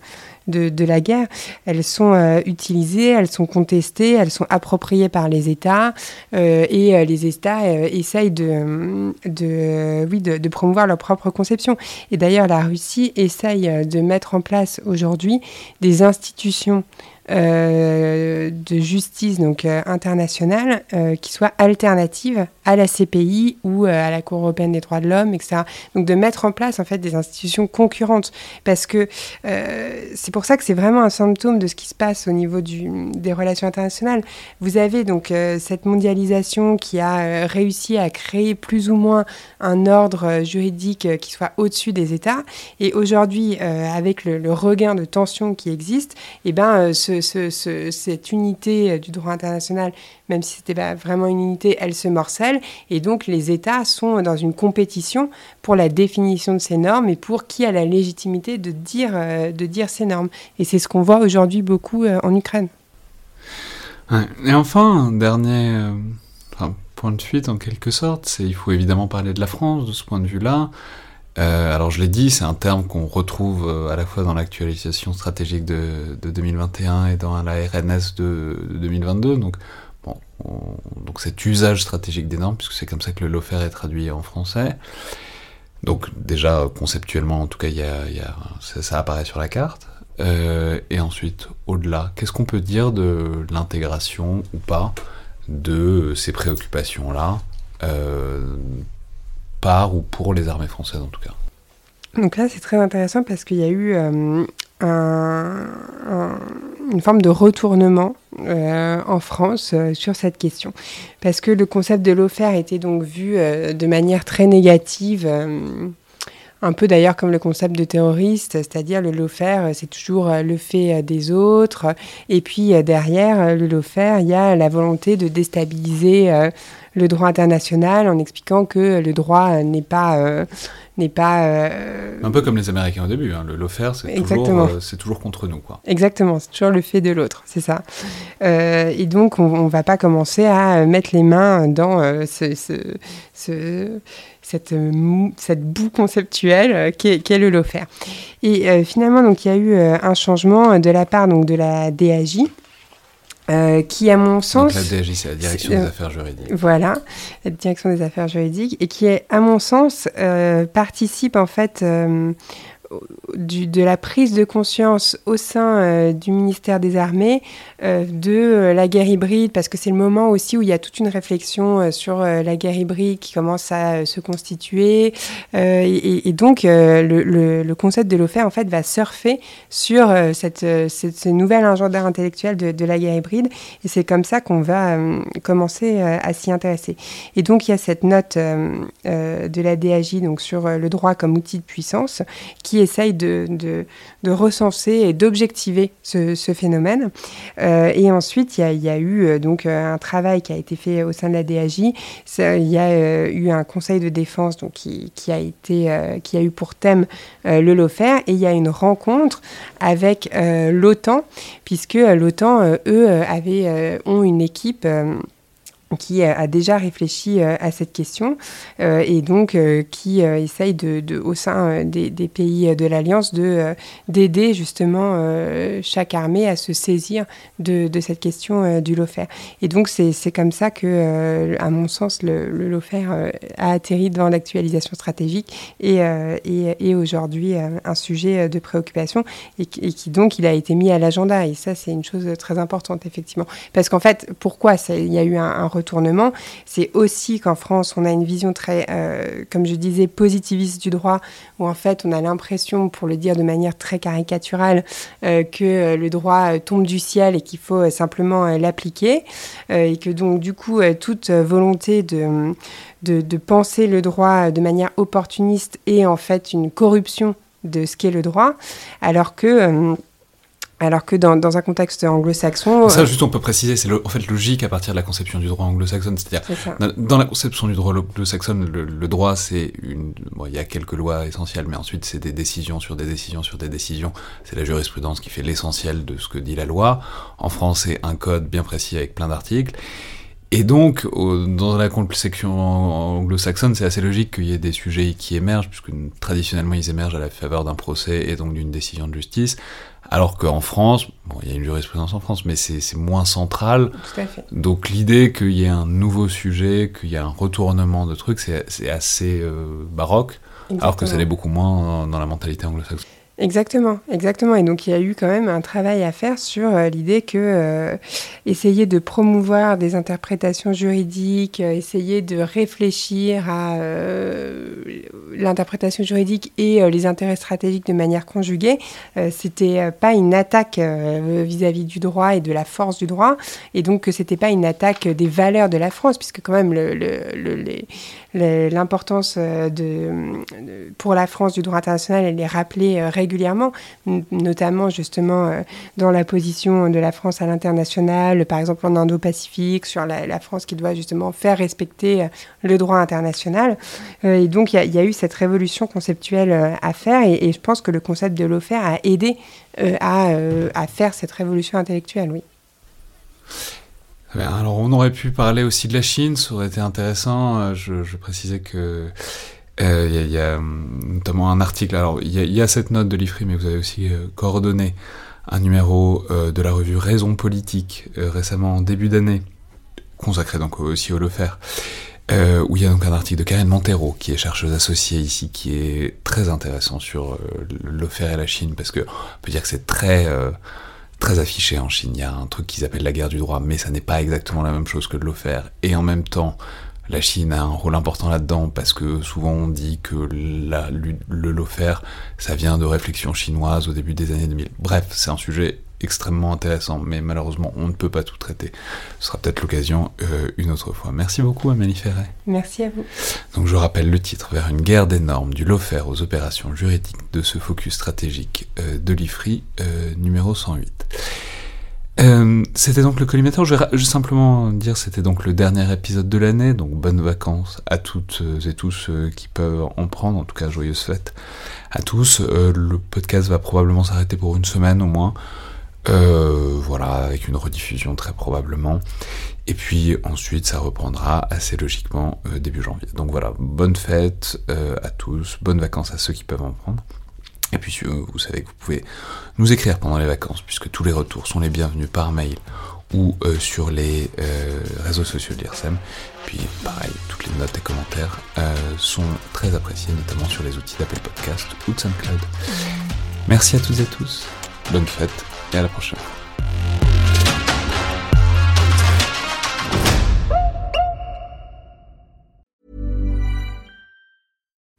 de, la guerre, elles sont euh, utilisées, elles sont contestées, elles sont appropriées par les États euh, et euh, les États essayent de, de oui, de, promouvoir leur propre conception. Et d'ailleurs, la Russie essaye de mettre en place aujourd'hui des institutions euh, de justice donc euh, internationale euh, qui soit alternative à la CPI ou à la Cour européenne des droits de l'homme, etc. Donc de mettre en place en fait des institutions concurrentes parce que c'est pour ça que c'est vraiment un symptôme de ce qui se passe au niveau des relations internationales. Vous avez donc cette mondialisation qui a réussi à créer plus ou moins un ordre juridique qui soit au-dessus des États et aujourd'hui avec le, regain de tension qui existe, et eh ben ce cette unité euh, du droit international, même si ce n'était pas vraiment une unité, elle se morcelle. Et donc les États sont dans une compétition pour la définition de ces normes et pour qui a la légitimité de dire, euh, ces normes. Et c'est ce qu'on voit aujourd'hui beaucoup euh, en Ukraine. Et enfin, un dernier point de fuite en quelque sorte, c'est il faut évidemment parler de la France de ce point de vue-là. Euh, alors je l'ai dit, c'est un terme qu'on retrouve euh, à la fois dans l'actualisation stratégique de, 2021 et dans la RNS de, 2022. Donc, bon, donc cet usage stratégique des normes, puisque c'est comme ça que le LOFER est traduit en français. Donc déjà conceptuellement, en tout cas, ça, apparaît sur la carte. Euh, et ensuite, au-delà, qu'est-ce qu'on peut dire de l'intégration ou pas de ces préoccupations-là, par ou pour les armées françaises en tout cas. Donc là, c'est très intéressant parce qu'il y a eu une forme de retournement en France sur cette question. Parce que le concept de l'offert était donc vu de manière très négative un peu d'ailleurs comme le concept de terroriste, c'est-à-dire le lofer, c'est toujours euh, le fait euh, des autres. Et puis euh, derrière le lofer, il y a la volonté de déstabiliser le droit international en expliquant que le droit n'est pas n'est pas un peu comme les Américains au début. Hein. Le lofer, c'est toujours, c'est toujours contre nous, quoi. Exactement, c'est toujours le fait de l'autre, c'est ça. et donc, on, ne va pas commencer à mettre les mains dans ce, ce cette, euh, cette boue conceptuelle euh, qu'est est le lofer. Et euh, finalement, donc, il y a eu un changement de la part donc, de la DAJ. Qui, à mon sens. Donc la c'est la Direction des Affaires Juridiques. Voilà, la Direction des Affaires Juridiques, et qui, à mon sens, participe en fait de la prise de conscience au sein euh, du ministère des Armées euh, de euh, la guerre hybride, parce que c'est le moment aussi où il y a toute une réflexion sur la guerre hybride qui commence à se constituer. Et, donc, le, concept de l'OFER, en fait, va surfer sur cette, cette, ce nouvel agenda intellectuel de, la guerre hybride. Et c'est comme ça qu'on va commencer à s'y intéresser. Et donc, il y a cette note de la DAJ donc, sur le droit comme outil de puissance qui essaye de, de, recenser et d'objectiver ce, phénomène. Euh, et ensuite, il y, a eu euh, donc euh, un travail qui a été fait au sein de la DAJ. il y a eu un conseil de défense donc, qui, a, été, qui a eu pour thème le LOFER et il y a une rencontre avec l'OTAN, puisque l'OTAN, eux, avaient, ont une équipe qui a déjà réfléchi euh, à cette question euh, et donc euh, qui essaye de, au sein des, pays de l'Alliance de d'aider justement chaque armée à se saisir de, de cette question du LOFER. Et donc c'est comme ça que, à mon sens, le, le LOFER a atterri dans l'actualisation stratégique et, et, aujourd'hui un sujet de préoccupation et, qui donc il a été mis à l'agenda. Et ça c'est une chose très importante effectivement. Parce qu'en fait, pourquoi il y a eu un, un c'est aussi qu'en France, on a une vision très, euh, comme je disais, positiviste du droit, où en fait, on a l'impression, pour le dire de manière très caricaturale, euh, que le droit tombe du ciel et qu'il faut simplement l'appliquer, euh, et que donc, du coup, toute volonté de, de, de penser le droit de manière opportuniste est en fait une corruption de ce qu'est le droit, alors que alors que dans, dans un contexte anglo-saxon. Ça, euh, juste, on peut préciser, c'est en fait logique à partir de la conception du droit anglo-saxonne. C'est-à-dire, dans, la conception du droit anglo-saxonne, le, droit, c'est une. Bon, il y a quelques lois essentielles, mais ensuite, c'est des décisions sur des décisions sur des décisions. C'est la jurisprudence qui fait l'essentiel de ce que dit la loi. En France, c'est un code bien précis avec plein d'articles. Et donc, dans la conception anglo-saxonne, c'est assez logique qu'il y ait des sujets qui émergent, puisque traditionnellement, ils émergent à la faveur d'un procès et donc d'une décision de justice. Alors qu'en France, bon, il y a une jurisprudence en France, mais c'est moins central. Tout à fait. Donc l'idée qu'il y ait un nouveau sujet, qu'il y ait un retournement de trucs, c'est assez euh, baroque, alors que ça l'est beaucoup moins dans la mentalité anglo-saxonne. Exactement, exactement. Et donc il y a eu quand même un travail à faire sur euh, l'idée que euh, essayer de promouvoir des interprétations juridiques, euh, essayer de réfléchir à l'interprétation juridique et les intérêts stratégiques de manière conjuguée, c'était pas une attaque vis-à-vis du droit et de la force du droit, et donc que c'était pas une attaque des valeurs de la France, puisque quand même le, l'importance de, pour la France du droit international, elle est rappelée régulièrement régulièrement, notamment justement euh, dans la position de la France à l'international, par exemple en Indo-Pacifique, sur la, France qui doit justement faire respecter euh, le droit international. Euh, et donc il y, a eu cette révolution conceptuelle à faire et, je pense que le concept de l'OFER a aidé à, à faire cette révolution intellectuelle, oui. Alors on aurait pu parler aussi de la Chine, ça aurait été intéressant. Je, je précisais que il euh, y, a hum, notamment un article, alors il y, a cette note de l'IFRI, mais vous avez aussi euh, coordonné un numéro euh, de la revue Raison Politique, récemment en début d'année, consacré donc aussi au Lefer, où il y a donc un article de Karine Montero, qui est chercheuse associée ici, qui est très intéressant sur le et la Chine, parce que on peut dire que c'est très très affiché en Chine. Il y a un truc qu'ils appellent la guerre du droit, mais ça n'est pas exactement la même chose que de l'offert. Et en même temps, la Chine a un rôle important là-dedans parce que souvent on dit que le lofer, ça vient de réflexions chinoises au début des années 2000. Bref, c'est un sujet extrêmement intéressant, mais malheureusement on ne peut pas tout traiter. Ce sera peut-être l'occasion euh, une autre fois. Merci beaucoup Amélie Ferret. Merci à vous. Donc je rappelle le titre, Vers une guerre des normes, du lofer aux opérations juridiques de ce focus stratégique euh, de l'IFRI, euh, numéro 108. Euh, c'était donc le collimateur. Je vais simplement dire c'était donc le dernier épisode de l'année, donc bonnes vacances à toutes et tous qui peuvent en prendre, en tout cas joyeuses fêtes à tous. Euh, le podcast va probablement s'arrêter pour une semaine au moins. Euh, voilà, avec une rediffusion très probablement. Et puis ensuite, ça reprendra assez logiquement début janvier. Donc voilà, bonne fête à tous, bonnes vacances à ceux qui peuvent en prendre. Et puis vous savez que vous pouvez nous écrire pendant les vacances, puisque tous les retours sont les bienvenus par mail ou euh, sur les euh, réseaux sociaux de l'IRSEM. Puis pareil, toutes les notes et commentaires euh, sont très appréciés, notamment sur les outils d'Apple Podcast ou de SoundCloud. Merci à toutes et tous, bonne fête et à la